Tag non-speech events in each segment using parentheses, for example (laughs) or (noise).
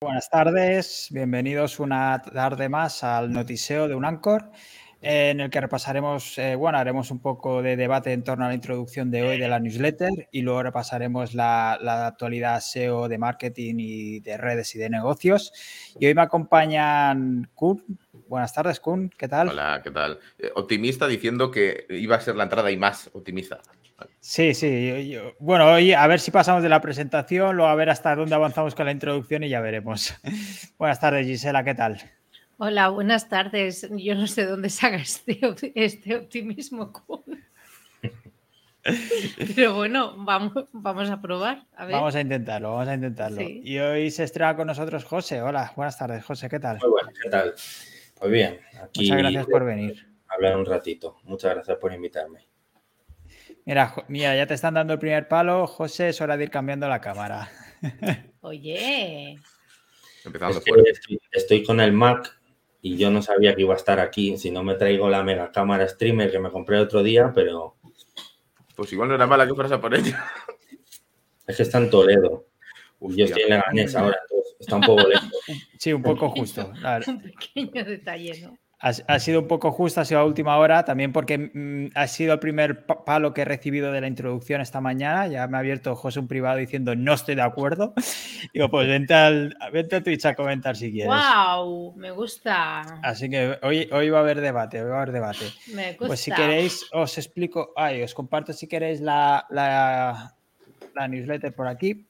Buenas tardes, bienvenidos una tarde más al Notiseo de Unancor en el que repasaremos, eh, bueno, haremos un poco de debate en torno a la introducción de hoy de la newsletter y luego repasaremos la, la, actualidad SEO de marketing y de redes y de negocios. Y hoy me acompañan Kun. Buenas tardes, Kun. ¿Qué tal? Hola, ¿qué tal? Eh, optimista diciendo que iba a ser la entrada y más optimista. Sí, sí. Yo, bueno, hoy a ver si pasamos de la presentación, luego a ver hasta dónde avanzamos con la introducción y ya veremos. (laughs) Buenas tardes, Gisela, ¿qué tal? Hola, buenas tardes. Yo no sé dónde saca este, este optimismo. (laughs) Pero bueno, vamos, vamos a probar. A ver. Vamos a intentarlo, vamos a intentarlo. Sí. Y hoy se estrena con nosotros José. Hola, buenas tardes, José, ¿qué tal? Muy buenas, ¿qué tal? Pues bien, aquí. Muchas gracias por venir. Hablar un ratito. Muchas gracias por invitarme. Mira, mira, ya te están dando el primer palo. José, es hora de ir cambiando la cámara. (laughs) Oye. Empezando es que estoy, estoy con el Mac y yo no sabía que iba a estar aquí si no me traigo la mega cámara streamer que me compré otro día, pero... Pues igual no era mala que fueras a por ella. Es que está en Toledo. Uy, yo estoy en Leganés ahora, entonces está un poco lejos. Sí, un poco justo. (laughs) Un pequeño detalle, ¿no? Ha, ha, sido un poco justo, ha sido a última hora, también porque mmm, ha sido el primer palo que he recibido de la introducción esta mañana. Ya me ha abierto José un privado diciendo no estoy de acuerdo. (laughs) Digo, pues vente, al, vente a Twitch a comentar si quieres. ¡Wow! Me gusta. Así que hoy, hoy va a haber debate, hoy va a haber debate. Me gusta. Pues si queréis, os explico, ay, os comparto si queréis la, la, la newsletter por aquí.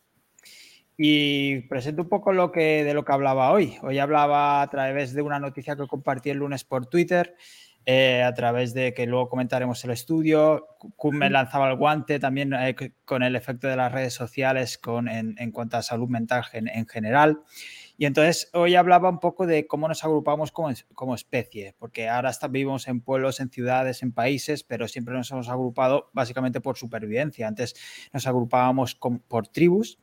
Y presento un poco lo que, de lo que hablaba hoy. Hoy hablaba a través de una noticia que compartí el lunes por Twitter, eh, a través de que luego comentaremos el estudio. Kun me lanzaba el guante también eh, con el efecto de las redes sociales con, en, en cuanto a salud mental en, en general. Y entonces hoy hablaba un poco de cómo nos agrupamos como, como especie, porque ahora está, vivimos en pueblos, en ciudades, en países, pero siempre nos hemos agrupado básicamente por supervivencia. Antes nos agrupábamos con, por tribus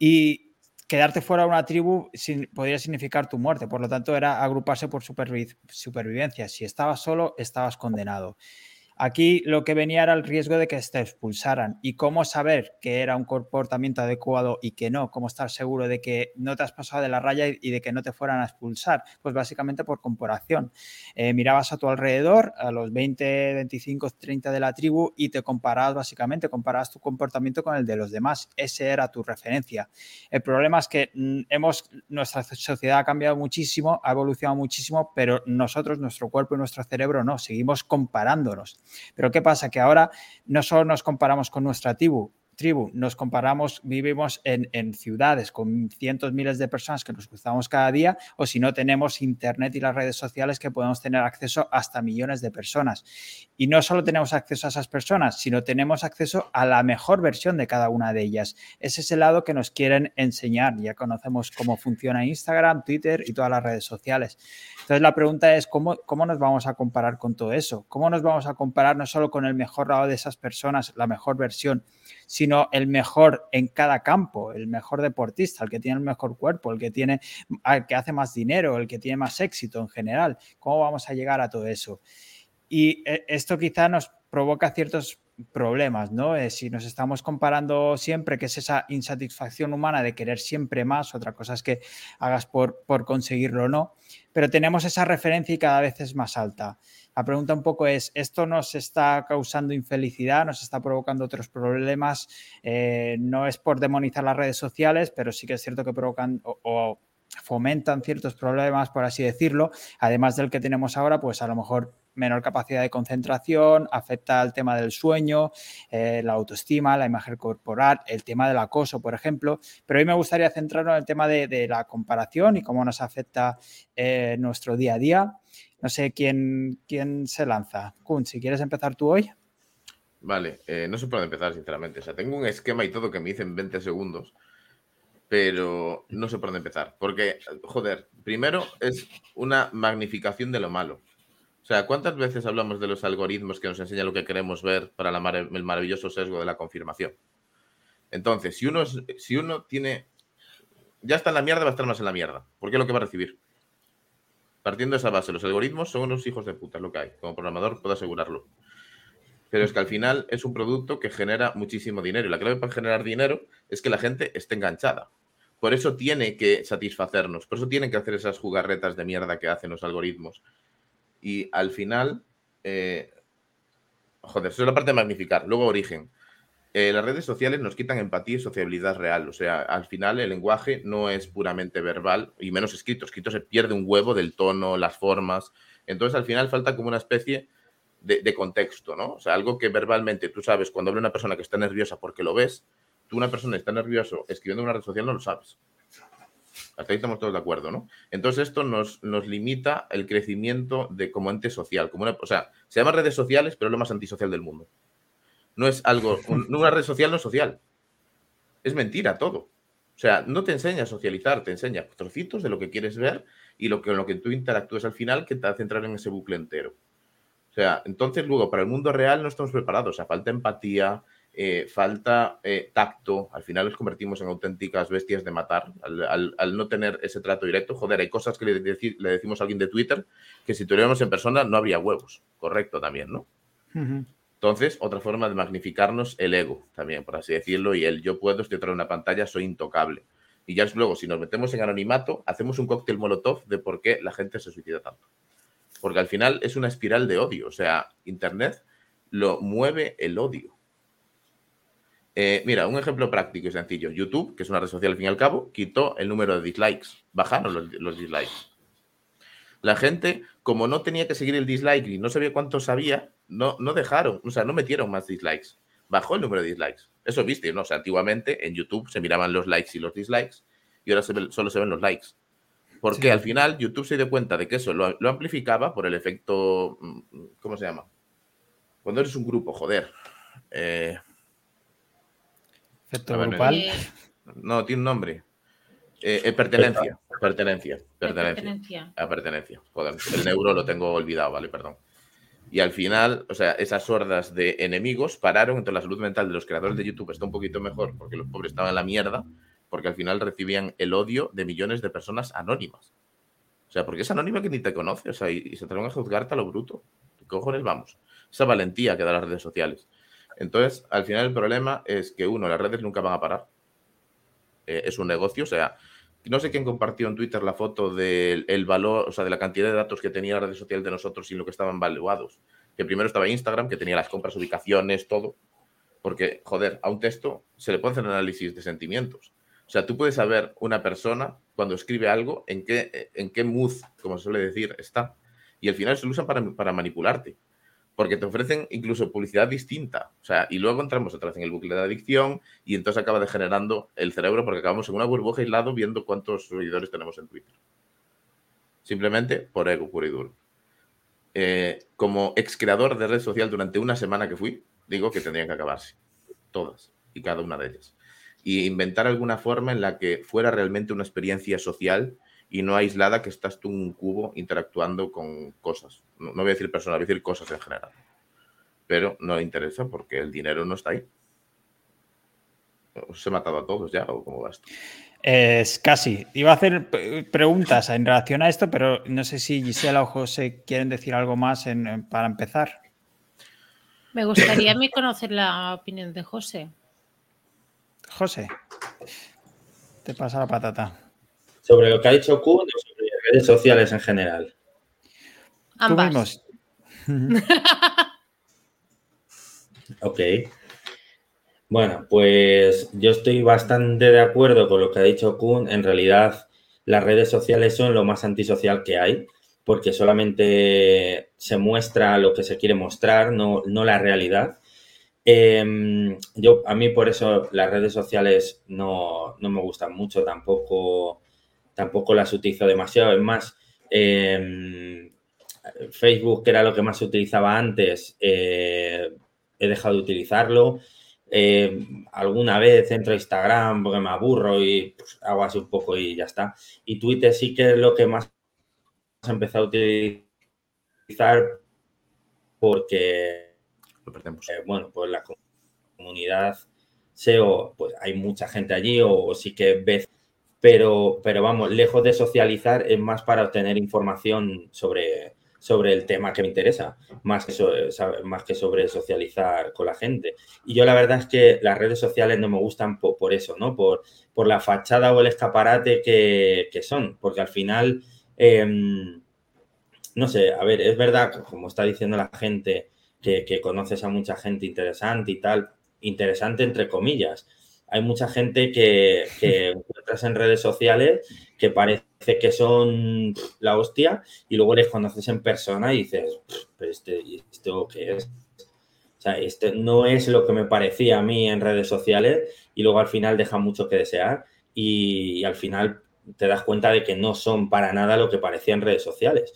y quedarte fuera de una tribu sin, podría significar tu muerte. Por lo tanto, era agruparse por supervi supervivencia. Si estabas solo, estabas condenado. Aquí lo que venía era el riesgo de que te expulsaran. ¿Y cómo saber que era un comportamiento adecuado y que no? ¿Cómo estar seguro de que no te has pasado de la raya y de que no te fueran a expulsar? Pues básicamente por comparación. Eh, mirabas a tu alrededor, a los 20, 25, 30 de la tribu y te comparabas básicamente, comparabas tu comportamiento con el de los demás. Ese era tu referencia. El problema es que mm, hemos, nuestra sociedad ha cambiado muchísimo, ha evolucionado muchísimo, pero nosotros, nuestro cuerpo y nuestro cerebro no, seguimos comparándonos. Pero ¿qué pasa? Que ahora no solo nos comparamos con nuestra tribu, tribu, nos comparamos, vivimos en, ciudades con cientos, miles de personas que nos cruzamos cada día, o si no tenemos internet y las redes sociales que podemos tener acceso hasta millones de personas. Y no solo tenemos acceso a esas personas, sino tenemos acceso a la mejor versión de cada una de ellas. Ese es el lado que nos quieren enseñar. Ya conocemos cómo funciona Instagram, Twitter y todas las redes sociales. Entonces la pregunta es, ¿cómo, ¿cómo nos vamos a comparar con todo eso? ¿Cómo nos vamos a comparar no solo con el mejor lado de esas personas, la mejor versión, sino el mejor en cada campo, el mejor deportista, el que tiene el mejor cuerpo, el que tiene, el que hace más dinero, el que tiene más éxito en general. ¿Cómo vamos a llegar a todo eso? Y esto quizá nos provoca ciertos problemas, ¿no? Eh, si nos estamos comparando siempre, que es esa insatisfacción humana de querer siempre más, otra cosa es que hagas por, por conseguirlo o no, pero tenemos esa referencia y cada vez es más alta. La pregunta un poco es, ¿esto nos está causando infelicidad, nos está provocando otros problemas? Eh, no es por demonizar las redes sociales, pero sí que es cierto que provocan o, o fomentan ciertos problemas, por así decirlo, además del que tenemos ahora, pues a lo mejor menor capacidad de concentración, afecta al tema del sueño, eh, la autoestima, la imagen corporal, el tema del acoso, por ejemplo. Pero hoy me gustaría centrarnos en el tema de, la comparación y cómo nos afecta eh, nuestro día a día. No sé quién, quién se lanza. Kun, si quieres empezar tú hoy. Vale, eh, no sé por dónde empezar, sinceramente. O sea, tengo un esquema y todo que me hice en 20 segundos, pero no sé por dónde empezar. Porque, joder, primero es una magnificación de lo malo. O sea, ¿cuántas veces hablamos de los algoritmos que nos enseñan lo que queremos ver para el maravilloso sesgo de la confirmación? Entonces, si uno, es, tiene... Ya está en la mierda, va a estar más en la mierda. ¿Por qué lo que va a recibir? Partiendo de esa base, los algoritmos son unos hijos de puta, es lo que hay. Como programador puedo asegurarlo. Pero es que al final es un producto que genera muchísimo dinero. Y la clave para generar dinero es que la gente esté enganchada. Por eso tiene que satisfacernos, por eso tienen que hacer esas jugarretas de mierda que hacen los algoritmos. Y al final, eh, joder, eso es la parte de magnificar. Luego, origen. Eh, las redes sociales nos quitan empatía y sociabilidad real. O sea, al final el lenguaje no es puramente verbal y menos escrito. Escrito se pierde un huevo del tono, las formas. Entonces, al final falta como una especie de, contexto, ¿no? O sea, algo que verbalmente tú sabes cuando habla una persona que está nerviosa porque lo ves, tú una persona está nervioso escribiendo en una red social no lo sabes. Hasta ahí estamos todos de acuerdo, ¿no? Entonces esto nos, nos limita el crecimiento de como ente social. Como una, o sea, se llama redes sociales, pero es lo más antisocial del mundo. No es algo, un, una red social no es social. Es mentira todo. O sea, no te enseña a socializar, te enseña trocitos de lo que quieres ver y lo que, lo que tú interactúes al final que te hace entrar en ese bucle entero. O sea, entonces luego para el mundo real no estamos preparados. O sea, falta empatía, eh, falta eh, tacto, al final nos convertimos en auténticas bestias de matar, al, al, al, no tener ese trato directo. Joder, hay cosas que le, deci le, decimos a alguien de Twitter que si tuviéramos en persona no habría huevos. Correcto también, ¿no? Uh -huh. Entonces, otra forma de magnificarnos el ego, también, por así decirlo, y el yo puedo, estoy detrás de una pantalla, soy intocable. Y ya luego, si nos metemos en anonimato, hacemos un cóctel molotov de por qué la gente se suicida tanto. Porque al final es una espiral de odio. O sea, Internet lo mueve el odio. Eh, mira, un ejemplo práctico y sencillo. YouTube, que es una red social al fin y al cabo, quitó el número de dislikes. Bajaron los, los, dislikes. La gente, como no tenía que seguir el dislike y no sabía cuánto sabía, no, no dejaron, o sea, no metieron más dislikes. Bajó el número de dislikes. Eso viste, ¿no? O sea, antiguamente en YouTube se miraban los likes y los dislikes y ahora se ve, solo se ven los likes. Porque sí. al final YouTube se dio cuenta de que eso lo, lo, amplificaba por el efecto. mm, ¿Cómo se llama? Cuando eres un grupo, joder. Eh, Efecto grupal. No, tiene un nombre. Eh, eh, pertenencia, pertenencia, pertenencia. A pertenencia. Joder, el neuro lo tengo olvidado, vale, perdón. Y al final, o sea, esas hordas de enemigos pararon, entonces la salud mental de los creadores de YouTube está un poquito mejor porque los pobres estaban en la mierda, porque al final recibían el odio de millones de personas anónimas. O sea, porque es anónima que ni te conoce, o sea, y, y se atreven a juzgarte a lo bruto. ¿Qué cojones vamos? Esa valentía que da las redes sociales. Entonces, al final el problema es que, uno, las redes nunca van a parar. Eh, es un negocio, o sea, no sé quién compartió en Twitter la foto del el valor, o sea, de la cantidad de datos que tenía la red social de nosotros y lo que estaban valuados. Que primero estaba Instagram, que tenía las compras, ubicaciones, todo. Porque, joder, a un texto se le puede hacer análisis de sentimientos. O sea, tú puedes saber una persona cuando escribe algo en qué, en qué mood, como se suele decir, está. Y al final se lo usan para, para manipularte porque te ofrecen incluso publicidad distinta. O sea, y luego entramos otra vez en el bucle de adicción y entonces acaba degenerando el cerebro porque acabamos en una burbuja aislado viendo cuántos seguidores tenemos en Twitter. Simplemente por ego puro y duro. Eh, como ex creador de red social durante una semana que fui, digo que tendrían que acabarse. Todas y cada una de ellas. Y inventar alguna forma en la que fuera realmente una experiencia social y no aislada que estás tú en un cubo interactuando con cosas. No, no voy a decir personas, voy a decir cosas en general. Pero no le interesa porque el dinero no está ahí. ¿Os he matado a todos ya o cómo va esto? Es casi. Iba a hacer preguntas en relación a esto, pero no sé si Gisela o José quieren decir algo más en, en, para empezar. Me gustaría a mí conocer la opinión de José. José, te pasa la patata. ¿Sobre lo que ha dicho Kuhn o sobre redes sociales en general? Ambas. (laughs) ok. Bueno, pues yo estoy bastante de acuerdo con lo que ha dicho Kuhn. En realidad, las redes sociales son lo más antisocial que hay, porque solamente se muestra lo que se quiere mostrar, no, no la realidad. Eh, yo, a mí por eso las redes sociales no, no me gustan mucho, tampoco tampoco las utilizo demasiado. Es más, eh, Facebook, que era lo que más se utilizaba antes, eh, he dejado de utilizarlo. Eh, alguna vez entro a Instagram porque me aburro y pues, hago así un poco y ya está. Y Twitter sí que es lo que más he empezado a utilizar porque, eh, bueno, pues la comunidad SEO, pues hay mucha gente allí o sí que ves pero, pero vamos, lejos de socializar, es más para obtener información sobre, sobre el tema que me interesa, más que, más que sobre socializar con la gente. Y yo la verdad es que las redes sociales no me gustan por, eso, ¿no? Por, por, la fachada o el escaparate que, son, porque al final, em, no sé, a ver, es verdad, como está diciendo la gente, que, que conoces a mucha gente interesante y tal, interesante entre comillas. Hay mucha gente que, que (laughs) encuentras en redes sociales que parece que son la hostia y luego les conoces en persona y dices, pero este, ¿esto qué es? O sea, este no es lo que me parecía a mí en redes sociales y luego al final deja mucho que desear y, al final te das cuenta de que no son para nada lo que parecía en redes sociales.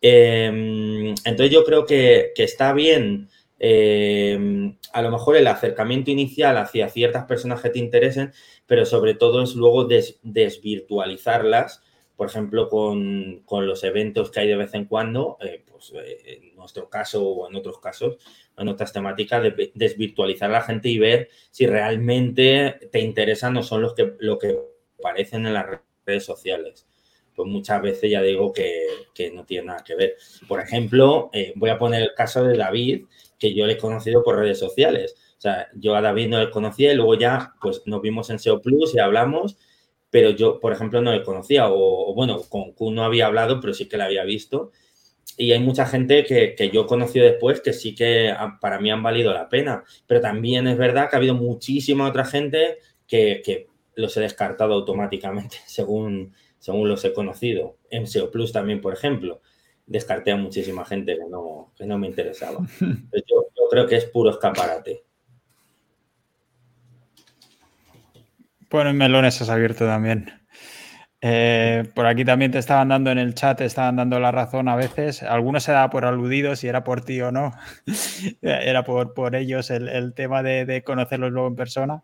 Em, entonces yo creo que, que está bien Em, a lo mejor el acercamiento inicial hacia ciertas personas que te interesen, pero sobre todo es luego desvirtualizarlas, por ejemplo, con, los eventos que hay de vez en cuando, eh, pues eh, en nuestro caso o en otros casos, en otras temáticas, de, desvirtualizar a la gente y ver si realmente te interesan o son los que, lo que aparecen en las redes sociales pues muchas veces ya digo que, no tiene nada que ver. Por ejemplo, eh, voy a poner el caso de David, que yo le he conocido por redes sociales. O sea, yo a David no le conocía y luego ya pues nos vimos en SEO Plus y hablamos, pero yo, por ejemplo, no le conocía. O, bueno, con Q no había hablado, pero sí que la había visto. Y hay mucha gente que, yo he conocido después que sí que para mí han valido la pena. Pero también es verdad que ha habido muchísima otra gente que, que los he descartado automáticamente (laughs) según, según los he conocido. En SEO Plus también, por ejemplo descarté a muchísima gente que no, que no me interesaba. (laughs) Yo, creo que es puro escaparate. Bueno, en Melones has abierto también. Eh, por aquí también te estaban dando en el chat, te estaban dando la razón a veces. Algunos se daba por aludido si era por ti o no. (laughs) era por, por ellos el, tema de, conocerlos luego en persona.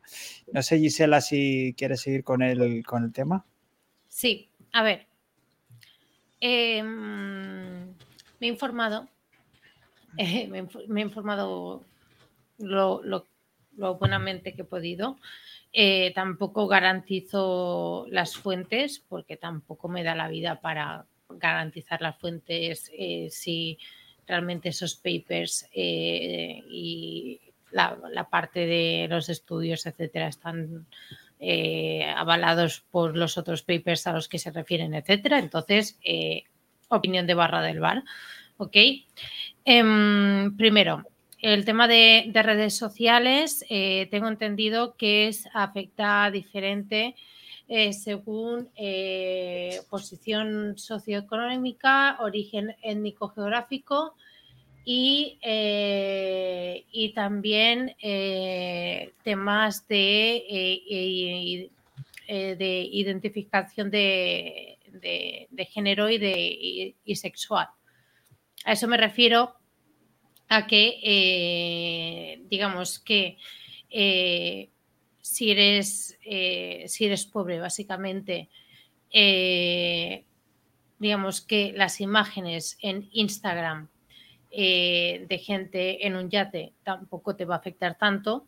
No sé, Gisela, si quieres seguir con el, con el tema. Sí, a ver, Em, me he informado, (laughs) eh, me, he informado lo, buenamente que he podido. Eh, tampoco garantizo las fuentes porque tampoco me da la vida para garantizar las fuentes eh, si realmente esos papers y la, la, parte de los estudios, etcétera, están eh, avalados por los otros papers a los que se refieren, etcétera. Entonces, eh, opinión de barra del bar. ¿Ok? Em, primero, el tema de, redes sociales, eh, tengo entendido que es, afecta diferente según posición socioeconómica, origen étnico-geográfico, eh, y, también eh, temas de, eh, de identificación de, género y, de, sexual. A eso me refiero a que, digamos que si, eres, si eres pobre, básicamente, digamos que las imágenes en Instagram eh, de gente en un yate tampoco te va a afectar tanto,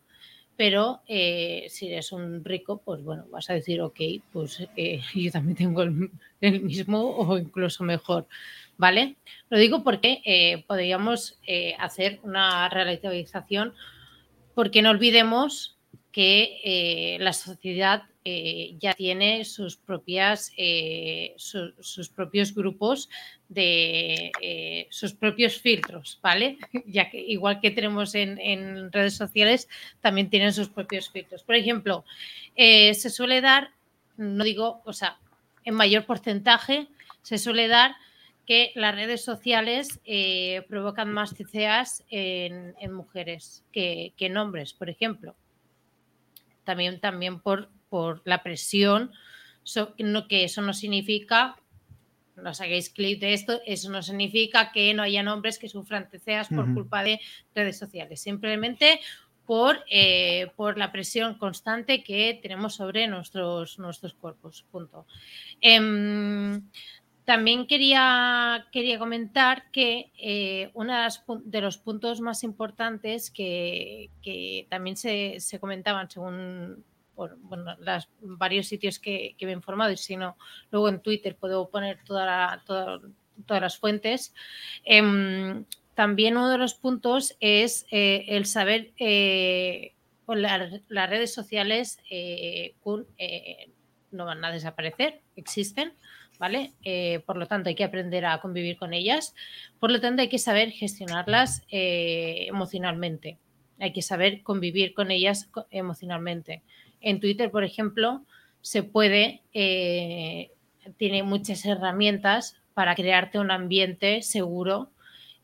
pero eh, si eres un rico, pues bueno, vas a decir, ok, pues eh, (laughs) yo también tengo el, mismo o incluso mejor, ¿vale? Lo digo porque podríamos hacer una relativización porque no olvidemos que la sociedad eh, ya tiene sus propias eh, sus propios grupos de eh, sus propios filtros, ¿vale? (laughs) Ya que igual que tenemos en, redes sociales, también tienen sus propios filtros. Por ejemplo, se suele dar, no digo, o sea, en mayor porcentaje, se suele dar que las redes sociales provocan más CCAs en, mujeres que en hombres, por ejemplo. También, también por por la presión, que eso no significa, no hagáis clic de esto, eso no significa que no haya hombres que sufran TCAs por culpa de redes sociales, simplemente por, eh, por la presión constante que tenemos sobre nuestros, nuestros cuerpos. Punto. Em, también quería, quería comentar que eh, uno de los puntos más importantes que, también se, se, comentaban según por bueno, las, varios sitios que, me he informado y si no, luego en Twitter puedo poner toda, todas las fuentes. Em, también uno de los puntos es eh, el saber, eh, las redes sociales no van a desaparecer, existen, ¿vale? por lo tanto, hay que aprender a convivir con ellas. Por lo tanto, hay que saber gestionarlas emocionalmente. Hay que saber convivir con ellas emocionalmente. En Twitter, por ejemplo, se puede, eh, tiene muchas herramientas para crearte un ambiente seguro.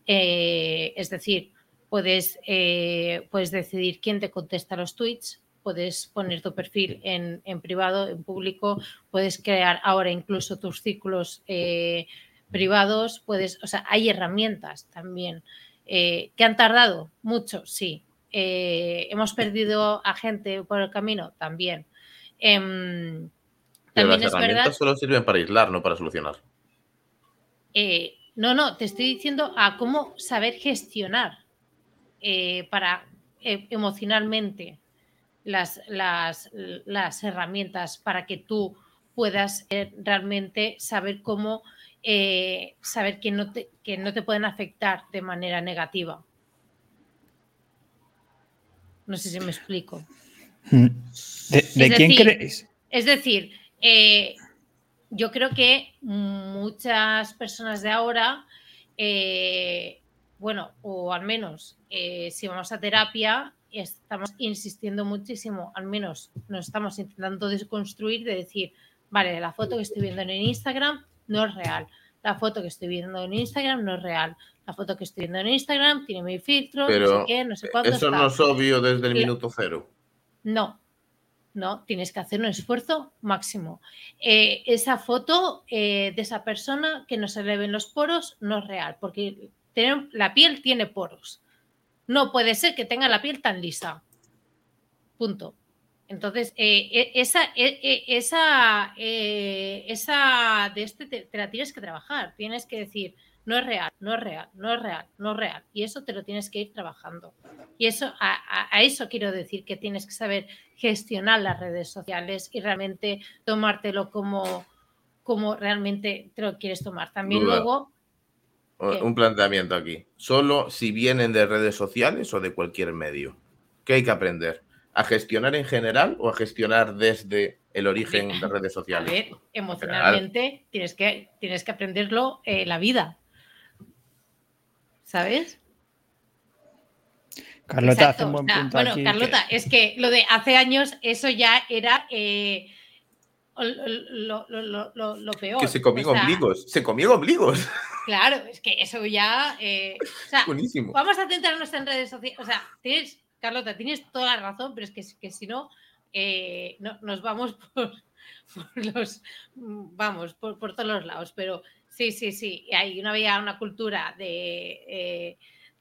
Eh, es decir, puedes, eh, puedes decidir quién te contesta los tweets, puedes poner tu perfil en, privado, en público, puedes crear ahora incluso tus círculos privados, puedes, o sea, hay herramientas también. ¿Que han tardado? Mucho, sí. ¿Hemos perdido a gente por el camino? También. Em, Pero las herramientas solo sirven para aislar, no para solucionar. Eh, no, no, te estoy diciendo a cómo saber gestionar eh, para eh, emocionalmente las, las, herramientas para que tú puedas realmente saber cómo saber que no, te, que no te pueden afectar de manera negativa. No sé si me explico. Mm. ¿De, quién crees? Es decir, eh, yo creo que muchas personas de ahora, eh, bueno, o al menos eh, si vamos a terapia, estamos insistiendo muchísimo, al menos nos estamos intentando desconstruir de decir, vale, la foto que estoy viendo en Instagram no es real, la foto que estoy viendo en Instagram no es real, la foto que estoy viendo en Instagram tiene mi filtro, no sé qué, no sé cuánto. Eso no es obvio desde el minuto cero. No, no, tienes que hacer un esfuerzo máximo. Eh, esa foto eh, de esa persona que no se le ven los poros no es real, porque la piel tiene poros. No puede ser que tenga la piel tan lisa. Punto. Entonces, eh, e, esa, e, e, esa, esa de este te, la tienes que trabajar. Tienes que decir, no es real, no es real, no es real, no es real. Y eso te lo tienes que ir trabajando. Y eso, a, eso quiero decir que tienes que saber gestionar las redes sociales y realmente tomártelo como, como realmente te lo quieres tomar. También luego... Un planteamiento aquí. ¿Solo si vienen de redes sociales o de cualquier medio? ¿Qué hay que aprender? ¿A gestionar en general o a gestionar desde el origen de redes sociales? A ver, emocionalmente tienes que, tienes que aprenderlo eh, la vida. ¿sabes? Carlota hace un buen punto. Bueno, Carlota, es que lo de hace años, eso ya era eh, lo, peor. Que se comió ombligos, se comió ombligos. Claro, es que eso ya. Eh, Buenísimo. Vamos a centrarnos en redes sociales. O sea, tienes, Carlota, tienes toda la razón, pero es que, que si no, eh, no, nos vamos (laughs) por, los. Vamos, por, por todos los lados. Pero Sí, sí, sí. Hay una, había una cultura eh,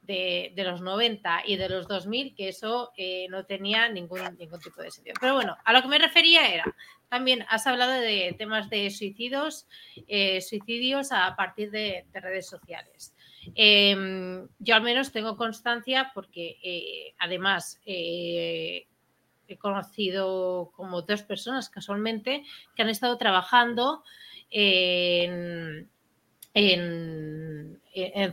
de, los 90 y de los 2000 que eso eh, no tenía ningún, ningún tipo de sentido. Pero bueno, a lo que me refería era, también has hablado de temas de suicidios, eh, suicidios a partir de, redes sociales. Em, yo al menos tengo constancia porque además he conocido como dos personas casualmente que han estado trabajando en, en,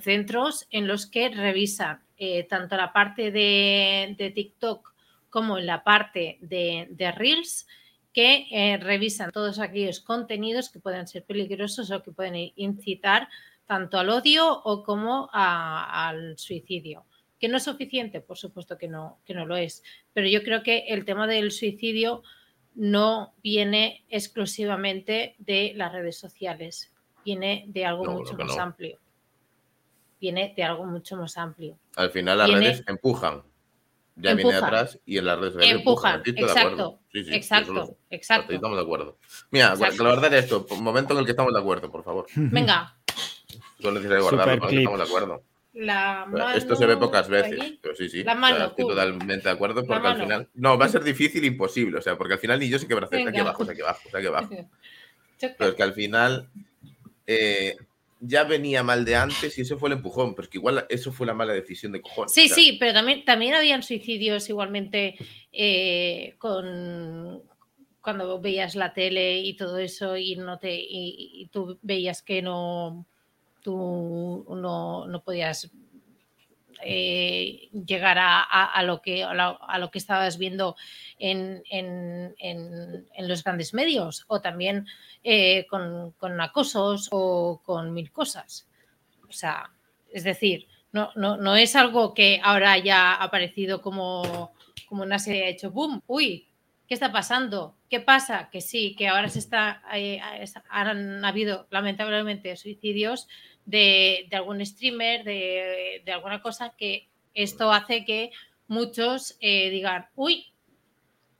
centros en los que revisan eh, tanto la parte de, TikTok como la parte de, Reels, que eh, revisan todos aquellos contenidos que pueden ser peligrosos o que pueden incitar tanto al odio o como al suicidio. Que no es suficiente, por supuesto que no, que no lo es, pero yo creo que el tema del suicidio no viene exclusivamente de las redes sociales viene de algo mucho más amplio. Viene de algo mucho más amplio. Al final las redes empujan. Ya viene atrás y en las redes sociales empujan. exacto. Sí, sí, exacto. exacto. Estamos de acuerdo. Mira, la verdad es esto, un momento en el que estamos de acuerdo, por favor. Venga. Solo necesario guardarlo, estamos de acuerdo. La mano Esto se ve pocas veces, pero sí, sí. La mano, estoy totalmente de acuerdo porque al final. No, va a ser difícil, imposible. O sea, porque al final ni yo sé qué va a hacer. Aquí abajo, aquí abajo, aquí abajo. (laughs) Pero es que al final eh, ya venía mal de antes y eso fue el empujón, pero es que igual eso fue la mala decisión de cojones. Sí, sí, pero también, también habían suicidios igualmente eh, con cuando veías la tele y todo eso y no te y, tú veías que no tú no, no podías eh, llegar a, lo que, a, lo, que estabas viendo en, los grandes medios o también eh, con, acosos o con mil cosas. O sea, es decir, no, no, es algo que ahora haya aparecido como, como una serie ha hecho boom, uy, ¿qué está pasando? ¿Qué pasa? Que sí, que ahora se está, eh, han habido lamentablemente suicidios de, algún streamer, de, alguna cosa, que esto hace que muchos eh, digan, uy,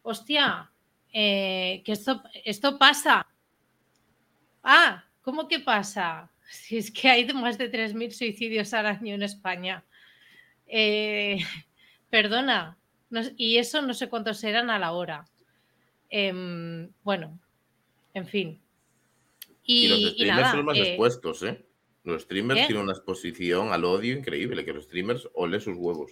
hostia, eh, que esto, esto pasa. Ah, ¿cómo que pasa? (laughs) Si es que hay más de 3.000 suicidios al año en España. Eh, (laughs) perdona, y eso no sé cuántos serán a la hora. Em, bueno, en fin. Y, los streamers son más expuestos, ¿eh? Los streamers tienen una exposición al odio increíble, que los streamers ole sus huevos.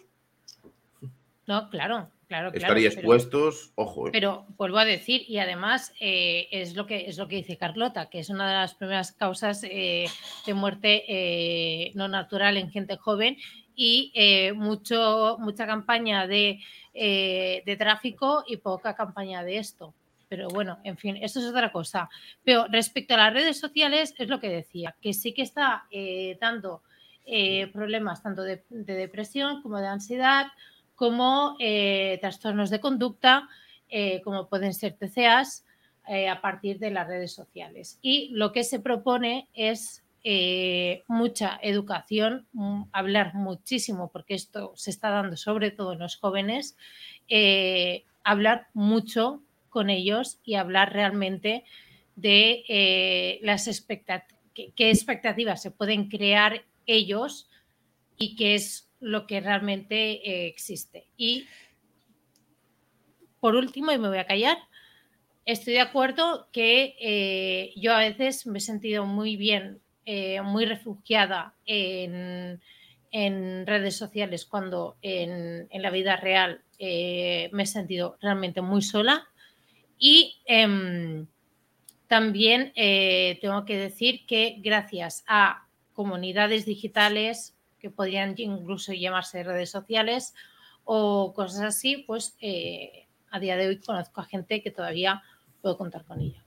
No, claro, claro. Estaría expuestos, ojo. Eh. Pero vuelvo a decir, y además eh, es, lo que, es lo que dice Carlota, que es una de las primeras causas eh, de muerte no natural en gente joven y mucho, mucha campaña de, de tráfico y poca campaña de esto. Pero bueno, en fin, eso es otra cosa. Pero respecto a las redes sociales, es lo que decía, que sí que está eh, dando eh, problemas tanto de, depresión como de ansiedad, como eh, trastornos de conducta, como pueden ser TCAs, a partir de las redes sociales. Y lo que se propone es mucha educación, mm, hablar muchísimo, porque esto se está dando sobre todo en los jóvenes, hablar mucho con ellos y hablar realmente de eh, las expectativas, qué, expectativas se pueden crear ellos y qué es lo que realmente eh, existe. Y por último, y me voy a callar, estoy de acuerdo que eh, yo a veces me he sentido muy bien, muy refugiada en, redes sociales cuando en, en la vida real me he sentido realmente muy sola y em, también eh, tengo que decir que gracias a comunidades digitales que podrían incluso llamarse redes sociales o cosas así, pues eh, a día de hoy conozco a gente que todavía puedo contar con ella.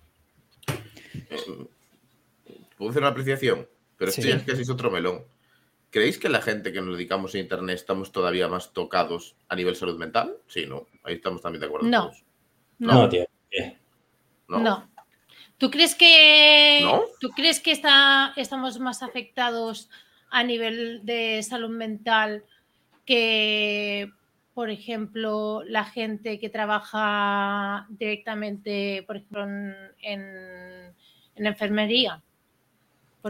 Puedo hacer una apreciación, pero esto es que es otro melón. ¿Creéis que la gente que nos dedicamos a Internet estamos todavía más tocados a nivel salud mental? Sí, no. Ahí estamos también de acuerdo. No. No, no tío. No. ¿Tú crees que, ¿tú crees que está, estamos más afectados a nivel de salud mental que, por ejemplo, la gente que trabaja directamente, por ejemplo, en, enfermería?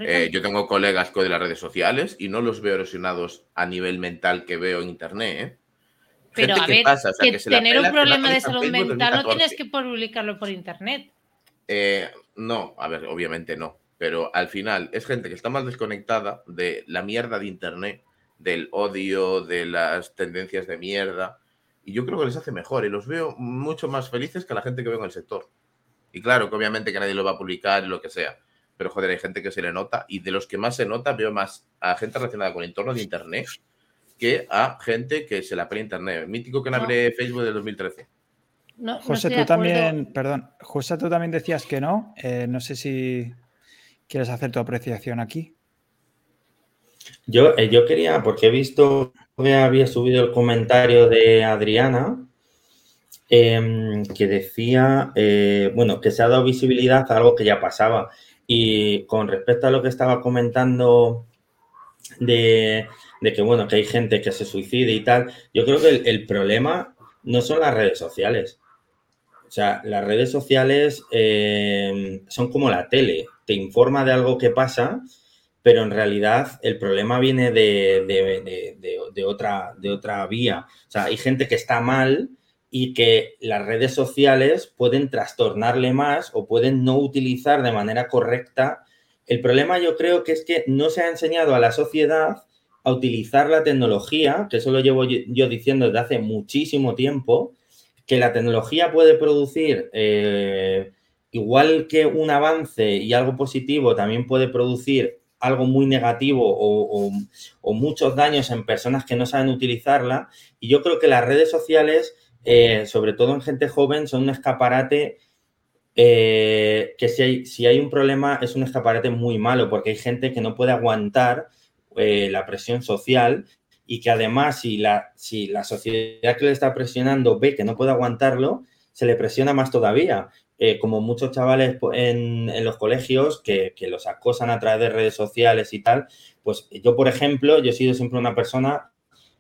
Eh, yo tengo colegas de las redes sociales y no los veo erosionados a nivel mental que veo en internet. ¿eh? Pero a ver, que, tener un problema de salud mental no tienes que publicarlo por internet. Eh, no, a ver, obviamente no. Pero al final es gente que está más desconectada de la mierda de internet, del odio, de las tendencias de mierda. Y yo creo que les hace mejor y los veo mucho más felices que la gente que veo en el sector. Y claro que obviamente que nadie lo va a publicar y lo que sea. Pero joder, hay gente que se le nota y de los que más se nota veo más a gente relacionada con el entorno de internet que a gente que se la pone internet. Mítico que no abre Facebook del 2013. José, tú también, perdón, José, tú también decías que no. Eh, no sé si quieres hacer tu apreciación aquí. Yo, eh, yo quería, porque he visto que había subido el comentario de Adriana, em, que decía, eh, bueno, que se ha dado visibilidad a algo que ya pasaba. Y con respecto a lo que estaba comentando de, de que, bueno, que hay gente que se suicide y tal, yo creo que el, problema no son las redes sociales. O sea, las redes sociales eh, son como la tele, te informa de algo que pasa, pero en realidad el problema viene de, de, otra, de otra vía. O sea, hay gente que está mal y que las redes sociales pueden trastornarle más o pueden no utilizar de manera correcta. El problema yo creo que es que no se ha enseñado a la sociedad a utilizar la tecnología, que eso lo llevo yo diciendo desde hace muchísimo tiempo, que la tecnología puede producir, eh, igual que un avance y algo positivo, también puede producir algo muy negativo o, muchos daños en personas que no saben utilizarla. Y yo creo que las redes sociales, eh, sobre todo en gente joven, son un escaparate eh, que si hay, si hay un problema es un escaparate muy malo porque hay gente que no puede aguantar eh, la presión social y que además si la, si la sociedad que le está presionando ve que no puede aguantarlo, se le presiona más todavía. Eh, como muchos chavales en, en los colegios que, que, los acosan a través de redes sociales y tal, pues yo, por ejemplo, yo he sido siempre una persona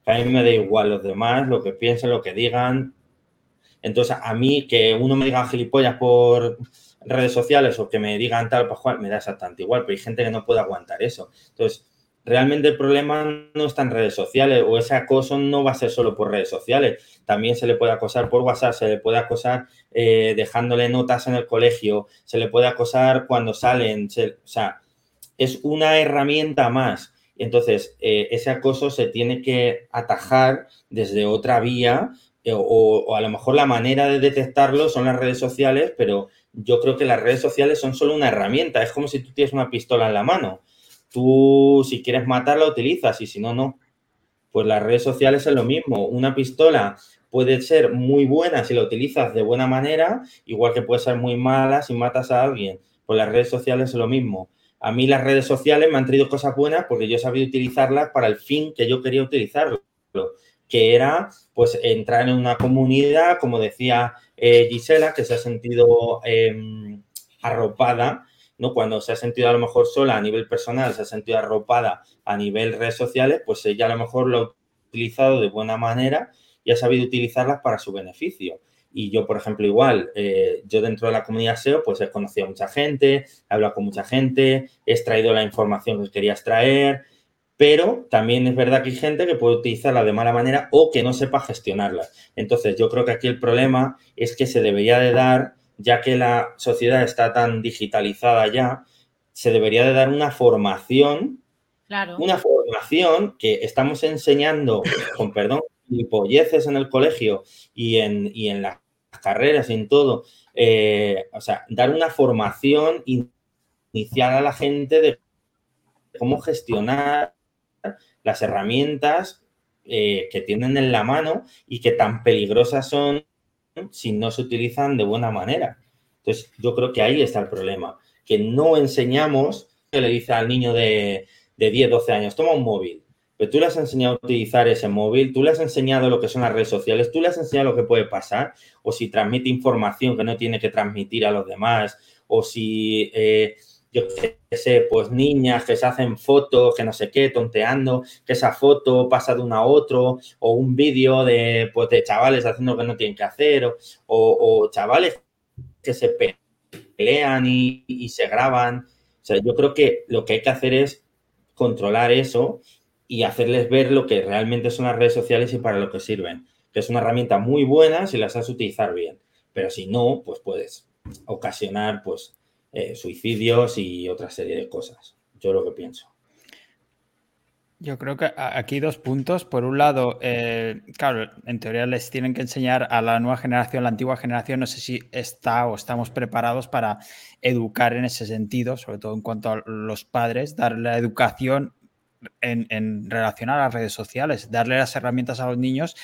que a mí me da igual los demás, lo que piensen, lo que digan. Entonces, a mí que uno me diga gilipollas por redes sociales o que me digan tal, pues me da exactamente igual, pero hay gente que no puede aguantar eso. Entonces, realmente el problema no está en redes sociales o ese acoso no va a ser solo por redes sociales. También se le puede acosar por WhatsApp, se le puede acosar eh, dejándole notas en el colegio, se le puede acosar cuando salen. o sea, es una herramienta más. Entonces, eh, ese acoso se tiene que atajar desde otra vía eh, o, o, a lo mejor la manera de detectarlo son las redes sociales, pero yo creo que las redes sociales son solo una herramienta. Es como si tú tienes una pistola en la mano Tú, si quieres matarla, utilizas y si no, no. Pues las redes sociales es lo mismo. Una pistola puede ser muy buena si la utilizas de buena manera, igual que puede ser muy mala si matas a alguien. Pues las redes sociales es lo mismo. A mí las redes sociales me han traído cosas buenas porque yo sabido utilizarlas para el fin que yo quería utilizarlo, que era pues entrar en una comunidad, como decía eh, Gisela, que se ha sentido em, arropada ¿no? Cuando se ha sentido a lo mejor sola a nivel personal, se ha sentido arropada a nivel redes sociales, pues ella a lo mejor lo ha utilizado de buena manera y ha sabido utilizarlas para su beneficio. Y yo, por ejemplo, igual, eh, yo dentro de la comunidad SEO, pues he conocido a mucha gente, he hablado con mucha gente, he extraído la información que quería extraer, pero también es verdad que hay gente que puede utilizarla de mala manera o que no sepa gestionarla. Entonces, yo creo que aquí el problema es que se debería de dar ya que la sociedad está tan digitalizada ya, se debería de dar una formación, claro. una formación que estamos enseñando, con perdón, polleces en el colegio y en, en las carreras y en todo, eh, o sea, dar una formación inicial a la gente de cómo gestionar las herramientas eh, que tienen en la mano y que tan peligrosas son si no se utilizan de buena manera. Entonces, yo creo que ahí está el problema, que no enseñamos, que le dice al niño de, de 10, 12 años, toma un móvil, pero tú le has enseñado a utilizar ese móvil, tú le has enseñado lo que son las redes sociales, tú le has enseñado lo que puede pasar, o si transmite información que no tiene que transmitir a los demás, o si... Eh, yo qué sé, pues niñas que se hacen fotos, que no sé qué, tonteando, que esa foto pasa de una a otro, o un vídeo de, pues, de chavales haciendo lo que no tienen que hacer, o, o, chavales que se pelean y, y, se graban. O sea, yo creo que lo que hay que hacer es controlar eso y hacerles ver lo que realmente son las redes sociales y para lo que sirven. Que es una herramienta muy buena si las sabes utilizar bien, pero si no, pues puedes ocasionar, pues, eh, suicidios y otra serie de cosas. Yo lo que pienso. Yo creo que aquí dos puntos. Por un lado, eh, claro, en teoría les tienen que enseñar a la nueva generación, la antigua generación, no sé si está o estamos preparados para educar en ese sentido, sobre todo en cuanto a los padres, darle la educación en, en relación a las redes sociales, darle las herramientas a los niños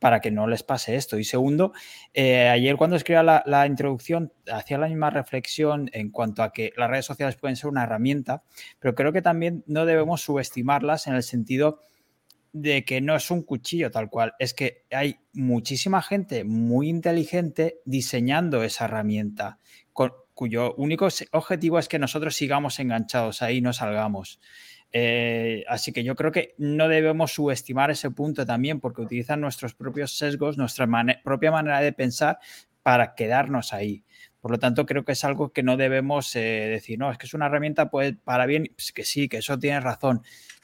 para que no les pase esto. Y segundo, eh, ayer cuando escribía la, introducción hacía la misma reflexión en cuanto a que las redes sociales pueden ser una herramienta, pero creo que también no debemos subestimarlas en el sentido de que no es un cuchillo tal cual, es que hay muchísima gente muy inteligente diseñando esa herramienta, cuyo único objetivo es que nosotros sigamos enganchados ahí y no salgamos. Eh, así que yo creo que no debemos subestimar ese punto también porque utilizan nuestros propios sesgos, nuestra propia manera de pensar para quedarnos ahí. Por lo tanto, creo que es algo que no debemos eh, decir, no, es que es una herramienta pues, para bien, pues que sí, que eso tiene razón,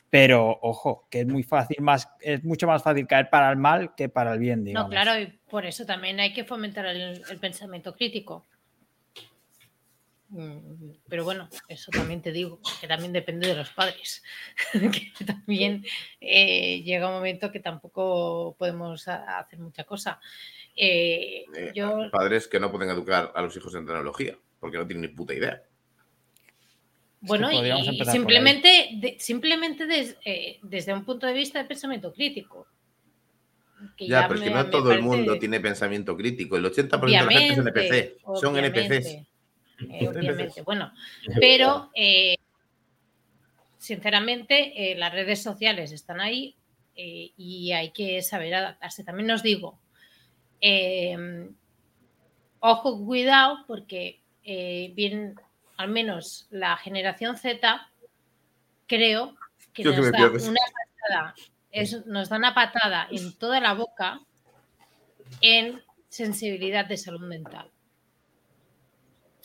pero ojo, que es muy fácil, más, es mucho más fácil caer para el mal que para el bien, digamos. No, claro, y por eso también hay que fomentar el pensamiento crítico. Mm, pero bueno, eso también te digo, que también depende de los padres, (laughs) que también eh, llega un momento que tampoco podemos hacer mucha cosa. Eh, eh, padres que no pueden educar a los hijos en tecnología, porque no tienen ni puta idea. Bueno, y simplemente, de- simplemente des- eh, desde un punto de vista de pensamiento crítico. que Ya, pero es que no todo el mundo tiene pensamiento crítico. El 80% de la gente es NPC. Son NPCs. Obviamente, eh, obviamente. Bueno, pero eh, sinceramente eh, las redes sociales están ahí y hay que saber adaptarse. También os digo, eh, ojo, cuidado, porque bien, al menos la generación Z, creo que Yo nos da una patada, es- nos da una patada en toda la boca en sensibilidad de salud mental.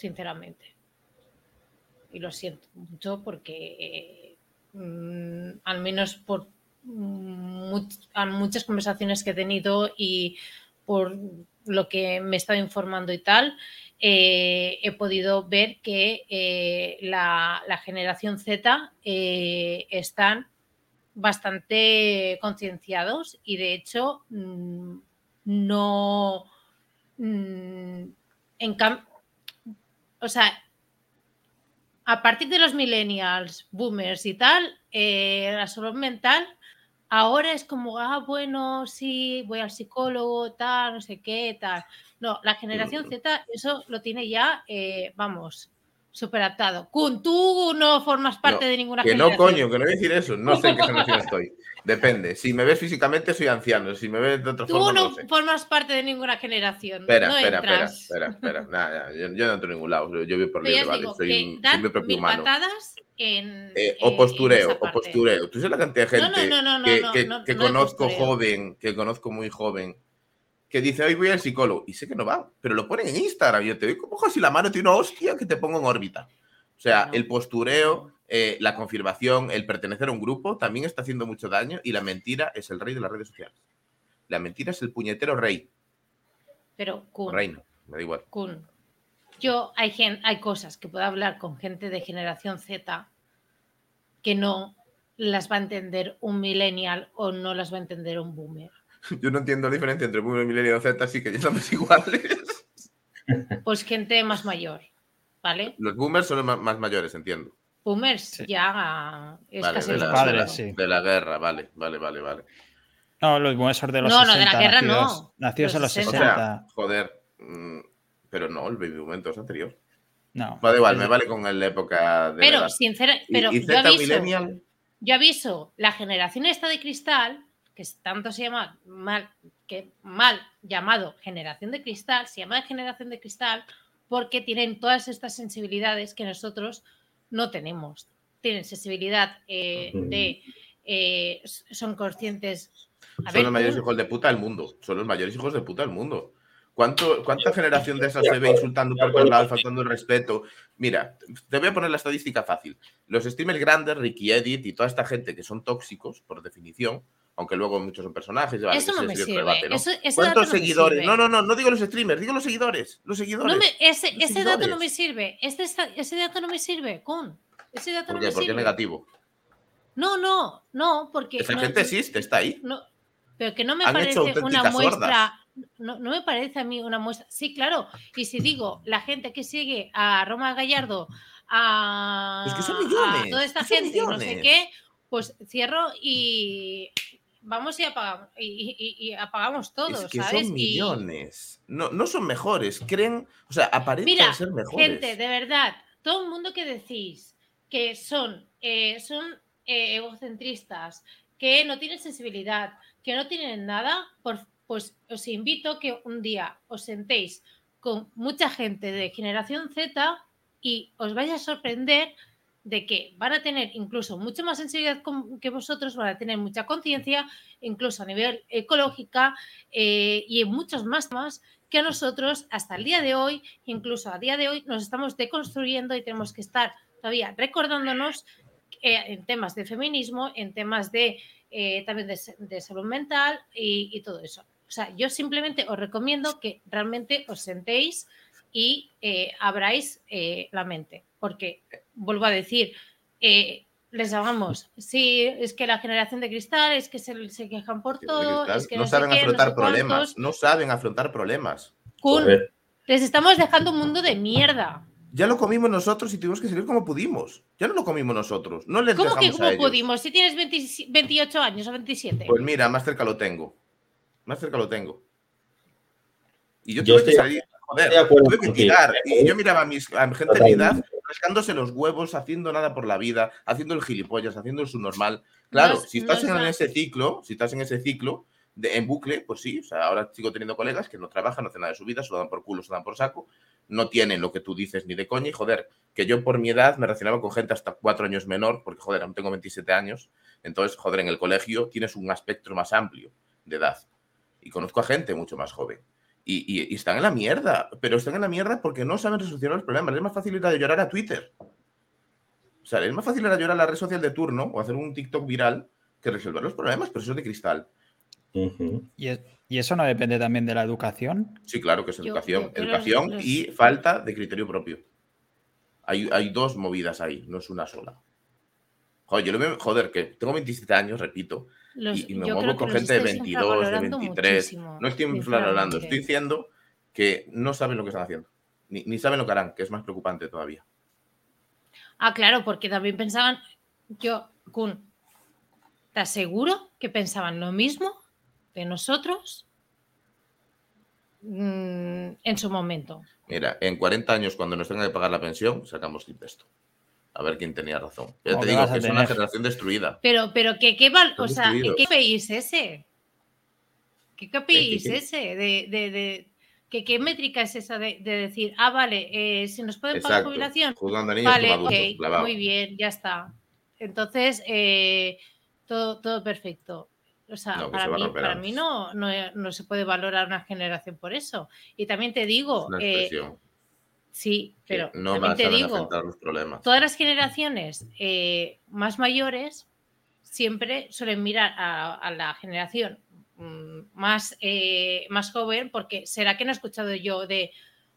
Sinceramente. Y lo siento mucho porque, eh, mm, al menos por mm, muchas conversaciones que he tenido y por lo que me he estado informando y tal, eh, he podido ver que eh, la, generación Z están bastante concienciados y de hecho mm, no en o sea a partir de los millennials, boomers y tal, eh, la salud mental ahora es como, ah, bueno, sí, voy al psicólogo, tal, no sé qué, tal. No, la generación Z eso lo tiene ya, eh, vamos, superadaptado. Kun, tú no formas parte No, de ninguna Que no, generación. coño, que no voy a decir eso. No sé en qué generación estoy. Depende. Si me ves físicamente, soy anciano. Si me ves de otra Tú forma, no no sé. formas parte de ninguna generación. Espera, no espera, espera, espera, espera. (laughs) Nada, yo, yo no entro en ningún lado. Yo vivo por libre, vale. digo Soy, un, soy mi propio humano. patadas en, Eh, o en postureo, esa o postureo. Tú sabes la cantidad de No, gente no, no, no, que, no, que- no, que no de conozco joven, que conozco muy joven, que dice, hoy voy al psicólogo. Y sé que no va, pero lo ponen en Instagram. Y yo te digo, ¿cómo si la mano tiene una hostia que te pongo en órbita? O sea, el postureo, eh, la confirmación, el pertenecer a un grupo también está haciendo mucho daño y la mentira es el rey de las redes sociales. La mentira es el puñetero rey. Pero, Kun, reino, me da igual. Kun, yo hay, gen- hay cosas que puedo hablar con gente de generación Z que no las va a entender un millennial o no las va a entender un boomer. Yo no entiendo la diferencia entre Boomer y Milenio Z, así que ya somos iguales. Pues gente más mayor, ¿vale? Los boomers son los más mayores, entiendo. Boomers Sí. ya es Vale, casi de la, Sus de la- padres, sí. de la guerra, vale, vale, vale, vale. No, los buenos son de los No, no, 60. de la guerra no. nacidos, en los Los 60. O sea, joder, mm, pero no, el baby momento es anterior. no. Vale, igual, me vale con la época de Pero, edad. sincera, Y- pero y, yo aviso, Millennial, yo aviso, la generación esta de cristal, que tanto se llama mal, que mal llamado generación de cristal, se llama generación de cristal porque tienen todas estas sensibilidades que nosotros no tenemos. Tienen sensibilidad eh, de, eh, son conscientes. A son ver, los mayores hijos de puta del mundo. Son los mayores hijos de puta del mundo. ¿Cuánto, ¿Cuánta generación de esas se ve insultando por todos lados, faltando el respeto? Mira, te voy a poner la estadística fácil. Los streamers grandes, Ricky Edit y toda esta gente que son tóxicos, por definición, aunque luego muchos son personajes. vale, Eso no me sirve. otro debate, ¿no? Eso- ese dato ¿Cuántos no me seguidores? sirve. No, no, no, no digo los streamers, digo los seguidores. Los seguidores. No me- ese, Los ese dato no me sirve. Este, ese dato no me sirve, Kun. Ese dato ¿Por no qué? me Porque es sirve. negativo. No, no, no, porque. Esa no- gente existe, está ahí. no, pero que no me Han hecho parece una muestra. No, no me parece a mí una muestra. Sí, claro. Y si digo la gente que sigue a Roma Gallardo, a, Es que son a toda esta gente, no sé qué, pues cierro y vamos y apagamos, y, y- y apagamos todos, es que ¿sabes? son Y- millones. No, no son mejores. Creen, o sea, aparentan Mira, ser mejores. Gente, de verdad, todo el mundo que decís que son, eh, son eh, egocentristas, que no tienen sensibilidad, que no tienen nada, por- pues os invito que un día os sentéis con mucha gente de generación Z y os vais a sorprender de que van a tener incluso mucha más sensibilidad que vosotros, van a tener mucha conciencia, incluso a nivel ecológica eh, y en muchos más temas que a nosotros hasta el día de hoy, incluso a día de hoy, nos estamos deconstruyendo y tenemos que estar todavía recordándonos eh, en temas de feminismo, en temas de eh, también de, sa- de salud mental y todo eso. O sea, yo simplemente os recomiendo que realmente os sentéis y eh, abráis eh, la mente, porque vuelvo a decir, eh, les llamamos, sí, es que la generación de cristal, es que se, se quejan por todo, es que no, no, saben qué, no afrontar sé problemas. cuántos. No saben afrontar problemas. Kun, les estamos dejando un mundo de mierda. ya lo comimos nosotros y tuvimos que salir como pudimos. Ya no lo comimos nosotros. No les ¿Cómo que como pudimos? Si tienes 20 28 años o 27. Pues mira, más cerca lo tengo. Más cerca lo tengo. Y yo Yo tuve que salir, joder, tuve que tirar. Y yo miraba a, mis, a mi gente de mi edad rascándose los huevos, haciendo nada por la vida, haciendo el gilipollas, haciendo el subnormal. Claro, No si estás no en ese ciclo, si estás en ese ciclo de, en bucle, pues sí. O sea, ahora sigo teniendo colegas que no trabajan, no hacen nada de su vida, se lo dan por culo, se lo dan por saco, no tienen lo que tú dices ni de coña. Y joder, que yo por mi edad me relacionaba con gente hasta cuatro años menor, porque joder, aún tengo 27 años. Entonces, joder, en el colegio tienes un espectro más amplio de edad. Y conozco a gente mucho más joven. Y, y- y están en la mierda, pero están en la mierda porque no saben resolucionar los problemas. Es más fácil ir a llorar a Twitter. O sea, es más fácil ir a llorar a la red social de turno o hacer un TikTok viral que resolver los problemas, pero eso es de cristal. ¿Y, es- y eso no depende también de la educación? Sí, claro que es Yo- educación. yo creo educación los- y falta de criterio propio. Hay, hay dos movidas ahí, no es una sola. Joder, yo lo veo- joder, que tengo 27 años, repito, Los- y, y me muevo con gente de estáis 22, de infravalorando 23. muchísimo, No estoy infravalorando, estoy diciendo que no saben lo que están haciendo. Ni, ni saben lo que harán, que es más preocupante todavía. Ah, claro, porque también pensaban, yo, Kun, ¿te aseguro que pensaban lo mismo de nosotros mm, en su momento? Mira, en 40 años, cuando nos tengan que pagar la pensión, sacamos clip de esto. A ver quién tenía razón. Ya ¿Cómo te que digo que es una generación destruida. Pero, pero ¿qué, qué, val- o sea. ¿qué KPI es ese? ¿Qué KPI es ¿Qué, qué, qué? ese? De, de, de- ¿qué, qué métrica es esa de, de decir, ah, vale, eh, si nos pueden pagar jubilación? Juzgando a niños Vale, ok, clavado. muy bien, ya está. Entonces, eh, todo, todo perfecto. O sea, No, que para, se mí, para mí no, no, no se puede valorar una generación por eso. Y también te digo, Es una eh, expresión. Sí, pero no también te digo, los problemas. todas las generaciones eh, más mayores siempre suelen mirar a, a la generación mm, más, eh, más joven porque será que no he escuchado yo de,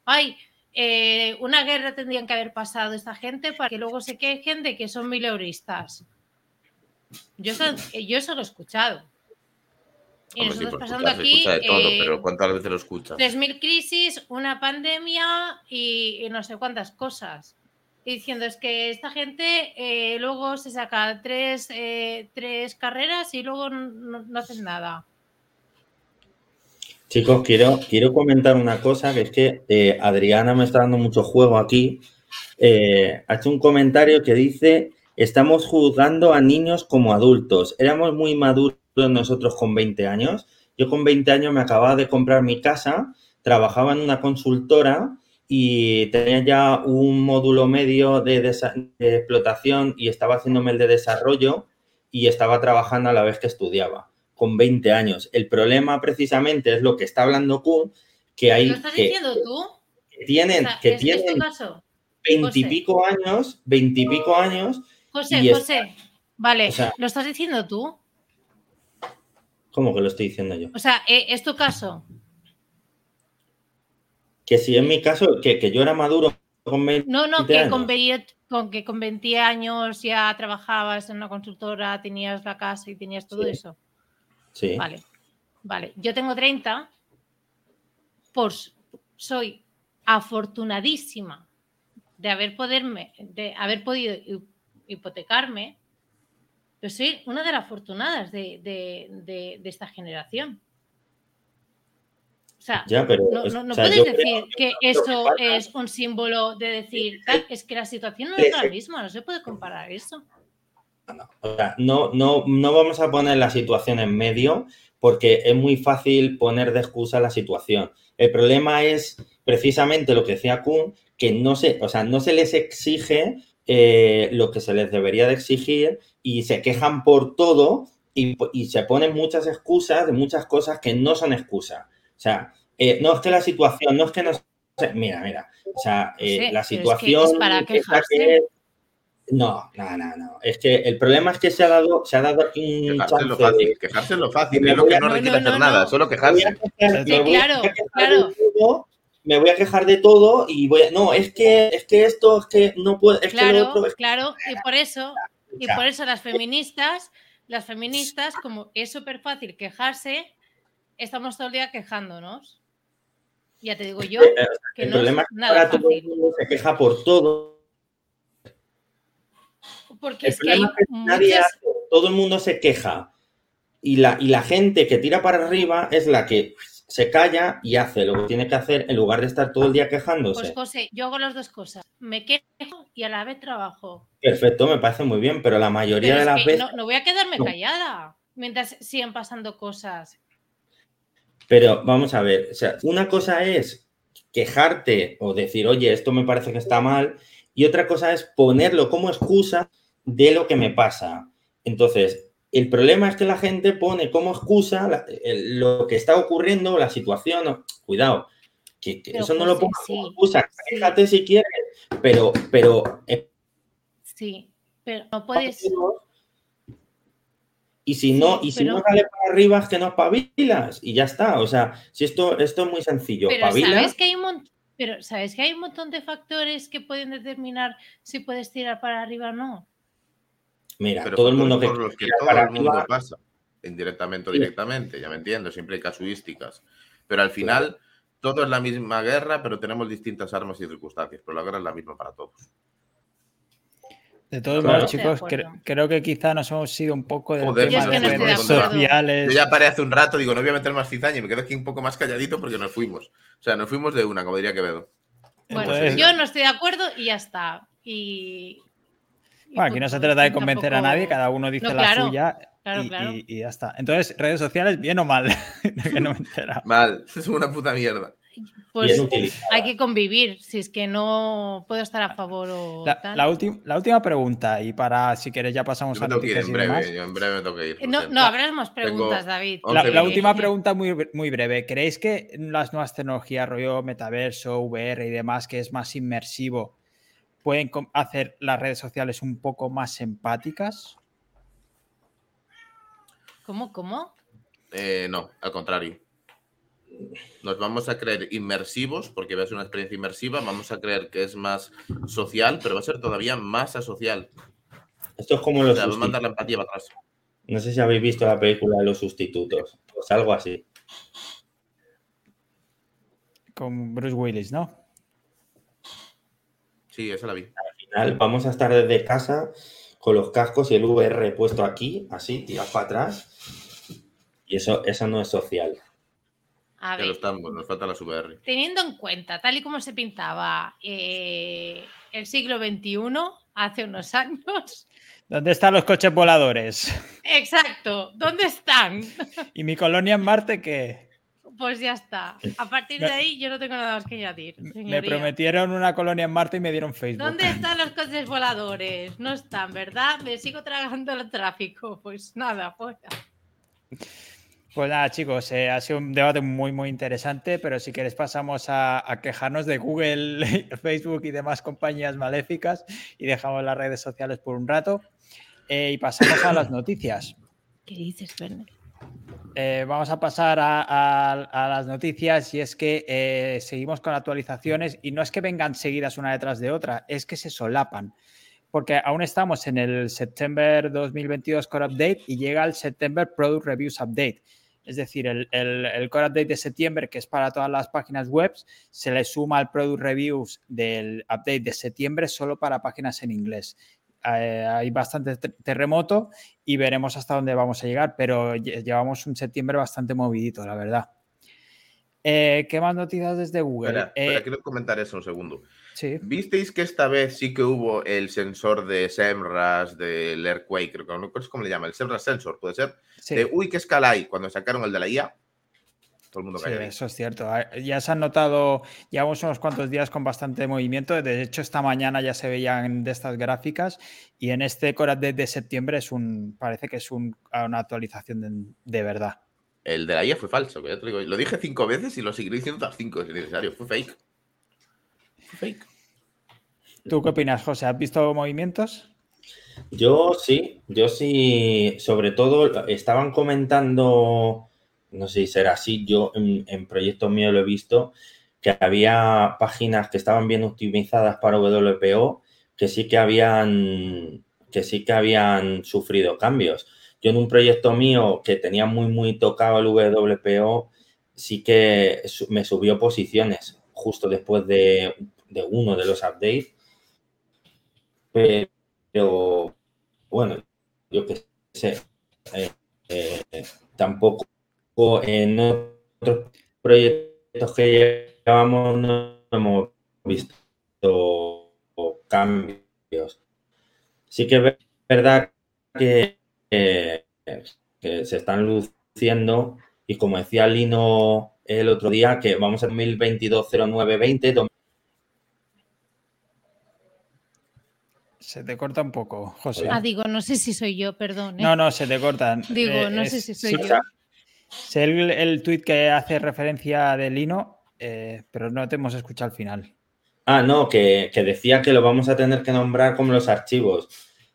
ay, eh, una guerra tendrían que haber pasado esta gente para que luego se quejen de que son mileuristas. Yo eso, yo eso lo he escuchado. Y sí, pasando aquí de todo, eh, pero ¿cuántas veces lo escuchas? 3.000 crisis, una pandemia y, y no sé cuántas cosas. Y diciendo, es que esta gente eh, luego se saca tres, eh, tres carreras y luego no, no hacen nada. Chicos, quiero, quiero comentar una cosa, que es que eh, Adriana me está dando mucho juego aquí. Eh, ha hecho un comentario que dice, estamos juzgando a niños como adultos. Éramos muy maduros nosotros con 20 años. Yo con 20 años me acababa de comprar mi casa, trabajaba en una consultora y tenía ya un módulo medio de, explotación y estaba haciéndome el de desarrollo y estaba trabajando a la vez que estudiaba con 20 años. El problema precisamente es lo que está hablando Kuhn, que hay ¿Lo estás que, diciendo tú? que tienen, O sea, que ¿es, tienen caso? 20 y pico años, 20 y pico años, José, es- José, vale, o sea- ¿lo estás diciendo tú? ¿Cómo que lo estoy diciendo yo? O sea, eh, ¿es tu caso? Que si en mi caso, que, que yo era maduro con 20 No, no, que años. con, 20, con que con 20 años ya trabajabas en una consultora, tenías la casa y tenías todo Sí. eso. Sí, Vale, vale. Yo tengo 30, pues soy afortunadísima de haber, poderme, de haber podido hi- hipotecarme. Yo soy una de las afortunadas de, de- de- de esta generación. O sea, ya, pero... no, no- no o sea, puedes decir que eso es un símbolo de decir, tal, es que la situación no es la misma, no se puede comparar eso. O sea, no, no, no vamos a poner la situación en medio porque es muy fácil poner de excusa la situación. El problema es precisamente lo que decía Kuhn, que no se, o sea, no se les exige eh, lo que se les debería de exigir y se quejan por todo y, y se ponen muchas excusas de muchas cosas que no son excusas. O sea, eh, no es que la situación, no es que no... Mira, mira, o sea, eh, Sí, la pero es que situación... es para quejarse. no, no, no, no. Es que el problema es que se ha dado, se ha dado un Quejarse es lo fácil, quejarse es lo fácil, es lo que no No, requiere no, hacer no, nada, no. solo quejarse. quejar- Sí, claro, quejar claro. Me voy a quejar de todo y voy a, no, es que, es que esto, es que no puedo, es que lo Claro, otro, es claro, y por eso, y por eso las feministas, las feministas, como es súper fácil quejarse, estamos todo el día quejándonos. Ya te digo yo Eh, que el no problema es nada ahora todo el mundo se queja por todo. Porque El es que hay es que nadie muchas... hace, todo el mundo se queja. Y la, y la gente que tira para arriba es la que se calla y hace lo que tiene que hacer en lugar de estar todo el día quejándose. Pues José, yo hago las dos cosas. Me quejo y a la vez trabajo. Perfecto, me parece muy bien, pero la mayoría Pero de las veces. no, no voy a quedarme No. callada mientras sigan pasando cosas. Pero vamos a ver, o sea, una cosa es quejarte o decir, oye, esto me parece que está mal, y otra cosa es ponerlo como excusa de lo que me pasa. Entonces, el problema es que la gente pone como excusa la- el- lo que está ocurriendo, la situación. Cuidado, que, eso no lo José, pongas como excusa. sí. Quéjate si quieres, pero, pero eh, Sí, pero no puedes... Y si no, Sí, y si no sale para arriba es que no espabilas y ya está. O sea, si esto, esto es muy sencillo, Pero espabilas. sabes que hay un mon- pero sabes que hay un montón de factores que pueden determinar si puedes tirar para arriba o no. Mira, Pero todo el mundo que por los que todo el mundo pasa, indirectamente o Sí. directamente, ya me entiendo, siempre hay casuísticas. Pero al final, todo es la misma guerra, pero tenemos distintas armas y circunstancias, pero la guerra es la misma para todos. De todos Claro. modos, chicos, cre- creo que quizá nos hemos ido un poco del Joder, tema de no redes sociales. Yo ya paré hace un rato, digo, no voy a meter más cizaña y me quedo aquí un poco más calladito porque nos fuimos. O sea, nos fuimos de una, como diría Quevedo. Bueno, Entonces- yo no estoy de acuerdo y ya está. Y Bueno, aquí no se trata de Tampoco- convencer a nadie, cada uno dice No, la suya claro, y, claro. y- y ya está. Entonces, redes sociales, bien o mal, (laughs) que no me he enterado. Mal, es una puta mierda. Pues hay que convivir, si es que no puedo estar a favor o La, tal. la última pregunta, y para, si queréis, ya pasamos Yo a que ir noticias en y demás. breve, yo en breve me tengo que ir. no, no, habrás más preguntas, Tengo David. La, última pregunta muy, muy breve. ¿Creéis que las nuevas tecnologías, rollo metaverso, VR y demás, que es más inmersivo, pueden hacer las redes sociales un poco más empáticas? ¿Cómo, cómo? Eh, no, al contrario. Nos vamos a creer inmersivos, porque va a ser una experiencia inmersiva, vamos a creer que es más social, pero va a ser todavía más asocial. Esto es como O los sea, va a mandar la empatía para atrás. No sé si habéis visto la película de los sustitutos. Pues algo así. Con Bruce Willis, ¿no? Sí, esa la vi. Al final vamos a estar desde casa con los cascos y el VR puesto aquí, así, tirado para atrás. Y eso, eso no es social. A Ya ver, lo estamos, nos falta la VR. teniendo en cuenta, tal y como se pintaba eh, el siglo XXI, hace unos años. ¿Dónde están los coches voladores? Exacto, ¿dónde están? ¿Y mi colonia en Marte qué? Pues ya está. A partir de ahí yo no tengo nada más que añadir. Me señoría. prometieron una colonia en Marte y me dieron Facebook. ¿Dónde (laughs) están los coches voladores? No están, ¿verdad? Me sigo tragando el tráfico. Pues nada, fuera. Pues nada, chicos, eh, ha sido un debate muy, muy interesante, pero si queréis pasamos a, a quejarnos de Google, (laughs) Facebook y demás compañías maléficas y dejamos las redes sociales por un rato. Eh, y pasamos a las noticias. ¿Qué dices, Werner? Eh, vamos a pasar a, las noticias y es que eh, seguimos con actualizaciones y no es que vengan seguidas una detrás de otra, es que se solapan. Porque aún estamos en el September 2022 Core Update y llega el September Product Reviews Update. Es decir, el, el- el Core Update de septiembre, que es para todas las páginas web, se le suma al Product Reviews del Update de septiembre solo para páginas en inglés. Eh, hay bastante ter- terremoto y veremos hasta dónde vamos a llegar, pero lle- llevamos un septiembre bastante movidito, la verdad. Eh, ¿Qué más noticias desde Google? Espera, espera, Eh, quiero comentar eso un segundo. sí. ¿Visteis que esta vez sí que hubo el sensor de SEMRAS del Airquake? Creo que no sé cómo le llama, el SEMRAS Sensor, puede ser. sí. De uy, qué escala hay cuando sacaron el de la IA. Todo el mundo Sí, eso es cierto. Ah, Ya se han notado, llevamos unos cuantos días con bastante movimiento. De hecho, esta mañana ya se veían de estas gráficas y en este Core Update de septiembre es un, parece que es un- una actualización de, de verdad. El de la IA fue falso, que ya te digo. Lo dije cinco veces y lo seguiré diciendo hasta cinco si es necesario. Fue fake. Fue fake. ¿Tú qué opinas, José? ¿Has visto movimientos? Yo sí, yo sí, sobre todo estaban comentando, no sé si será así, yo en, proyectos míos lo he visto, que había páginas que estaban bien optimizadas para WPO, que sí que habían, que sí que habían sufrido cambios. Yo en un proyecto mío que tenía muy, muy tocado el WPO, sí que me subió posiciones justo después de, uno de los updates. Pero bueno, yo qué sé, eh, eh, tampoco en otros proyectos que llevamos no hemos visto cambios. Sí que es verdad que, que se están luciendo y como decía Lino el otro día, que vamos a 2022-09-20. Se te corta un poco, José. Ah, digo, no sé si soy yo, perdón. ¿eh? No, no, se te cortan. Digo, eh, no sé si soy yo. Sé el, el tuit que hace referencia de Lino, eh, pero no te hemos escuchado al final. Ah, no, que, decía que lo vamos a tener que nombrar como los archivos.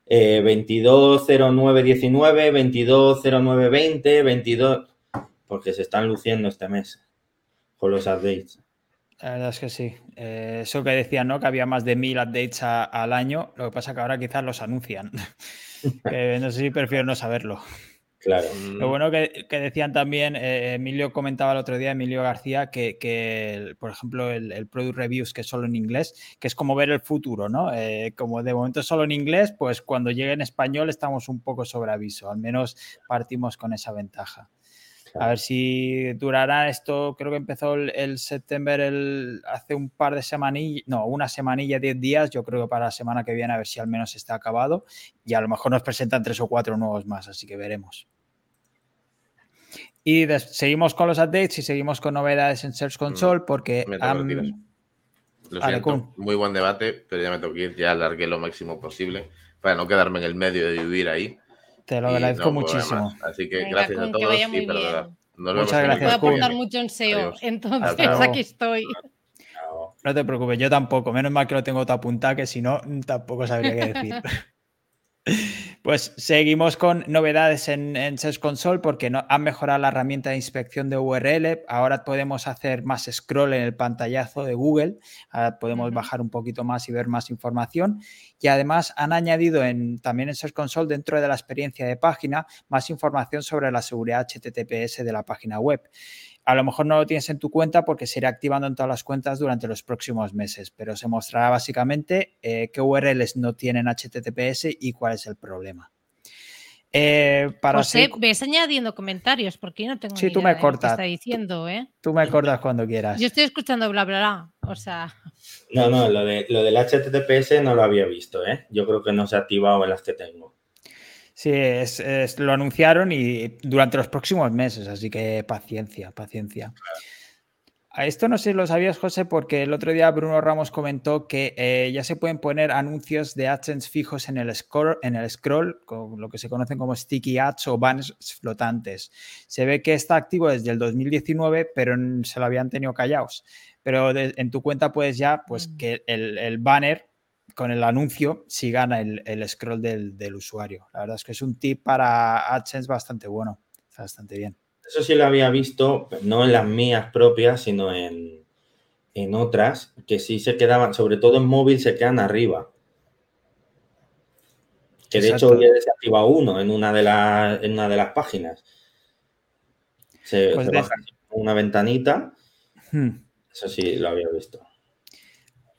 220919, 220920, 22 porque se están luciendo este mes con los updates. La verdad es que sí. Eh, eso que decían, ¿no? Que había más de mil updates al año. Lo que pasa que ahora quizás los anuncian. (laughs) no sé si prefiero no saberlo. Claro. Lo bueno que, decían también, eh, Emilio comentaba el otro día, Emilio García, que, por ejemplo, el, Product Reviews, que es solo en inglés, que es como ver el futuro, ¿no? Eh, como de momento es solo en inglés, pues cuando llegue en español estamos un poco sobre aviso, al menos partimos con esa ventaja. A ver si durará esto. Creo que empezó el, septiembre el, hace un par de semanillas, no, una semanilla, diez días. Yo creo que para la semana que viene, a ver si al menos está acabado. Y a lo mejor nos presentan tres o cuatro nuevos más, así que veremos. Y seguimos con los updates y seguimos con novedades en Search Console mm, porque. Lo siento, muy buen debate, pero ya me tengo que ir, ya alargué lo máximo posible para no quedarme en el medio de vivir ahí. Te lo agradezco muchísimo. Así que gracias a todos y perdonad. Muchas gracias. Voy a aportar mucho en SEO, (laughs) entonces aquí estoy. No te preocupes, yo tampoco. Menos mal que lo tengo todo apuntado, que si no, tampoco sabría qué decir. (laughs) Pues seguimos con novedades en, en Search Console porque no, han mejorado la herramienta de inspección de URL. Ahora podemos hacer más scroll en el pantallazo de Google. podemos bajar un poquito más y ver más información. Y además han añadido en, también en Search Console, dentro de la experiencia de página, más información sobre la seguridad HTTPS de la página web. A lo mejor no lo tienes en tu cuenta porque se irá activando en todas las cuentas durante los próximos meses, pero se mostrará básicamente eh, qué URLs no tienen HTTPS y cuál es el problema. Eh, para José, ves añadiendo comentarios porque yo no tengo sí, tú me cortas. está diciendo, ¿eh? Tú me cortas cuando quieras. Yo estoy escuchando bla, bla, bla. O sea. No, no, lo, de, lo del HTTPS no lo había visto, ¿eh? Yo creo que no se ha activado en las que tengo. Sí, es, lo anunciaron y durante los próximos meses, así que paciencia, paciencia. A esto no sé si lo sabías, José, porque el otro día Bruno Ramos comentó que eh, ya se pueden poner anuncios de AdSense fijos en el, scroll, en el scroll, con lo que se conocen como sticky ads o banners flotantes. Se ve que está activo desde el 2019, pero se lo habían tenido callados. Pero en tu cuenta puedes ya, pues, que el, el banner con el anuncio si gana el, scroll del, usuario. La verdad es que es un tip para AdSense bastante bueno, está bastante bien. Eso sí lo había visto, no en las mías propias, sino en, otras, que sí se quedaban, sobre todo en móvil, se quedan arriba. Que de hecho hoy he desactivado uno en una de, las, en una de las páginas. Se, pues baja una ventanita. Hmm. Eso sí lo había visto.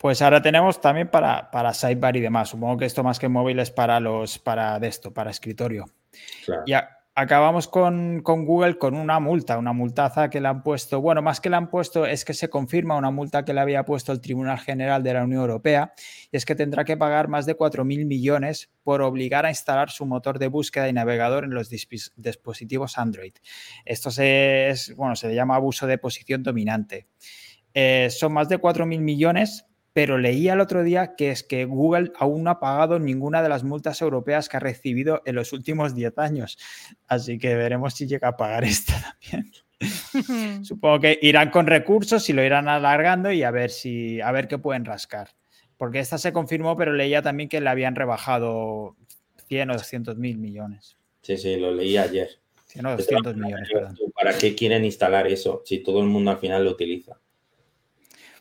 Pues ahora tenemos también para, para sidebar y demás. Supongo que esto más que móvil es para los para de esto, para escritorio. Ya acabamos con, Google con una multa, una multaza que le han puesto. Bueno, más que le han puesto es que se confirma una multa que le había puesto el Tribunal General de la Unión Europea. Y es que tendrá que pagar más de 4.000 millones por obligar a instalar su motor de búsqueda y navegador en los dispositivos Android. Esto se, es, bueno, se le llama abuso de posición dominante. Eh, son más de 4.000 millones pero leía el otro día que es que Google aún no ha pagado ninguna de las multas europeas que ha recibido en los últimos 10 años. Así que veremos si llega a pagar (laughs) esta también. Supongo que irán con recursos y lo irán alargando y a ver si a ver qué pueden rascar. Porque esta se confirmó, pero leía también que le habían rebajado 100 o 200 mil millones. Sí, sí, lo leí ayer. 100 o 200 millones. ¿Para qué quieren instalar eso si todo el mundo al final lo utiliza?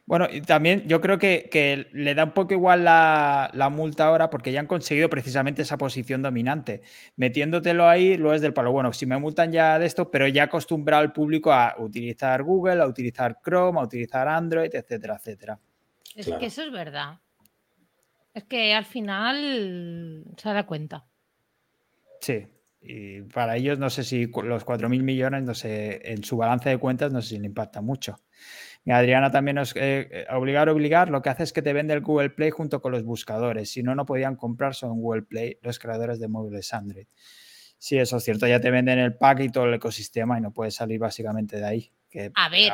Bueno, y también yo creo que, que le da un poco igual la, la, multa ahora porque ya han conseguido precisamente esa posición dominante. Metiéndotelo ahí, lo es del palo. Bueno, si me multan ya de esto, pero ya acostumbrado al público a utilizar Google, a utilizar Chrome, a utilizar Android, etcétera, etcétera. Es claro. que eso es verdad. Es que al final se da cuenta. Sí, y para ellos no sé si los 4.000 millones, no sé, en su balance de cuentas no sé si le impacta mucho. Y Adriana también nos eh, obligar, obligar, lo que hace es que te vende el Google Play junto con los buscadores. Si no, no podían comprar solo en Google Play los creadores de móviles Android. Sí, eso es cierto, ya te venden el pack y todo el ecosistema y no puedes salir básicamente de ahí. Que, a ver.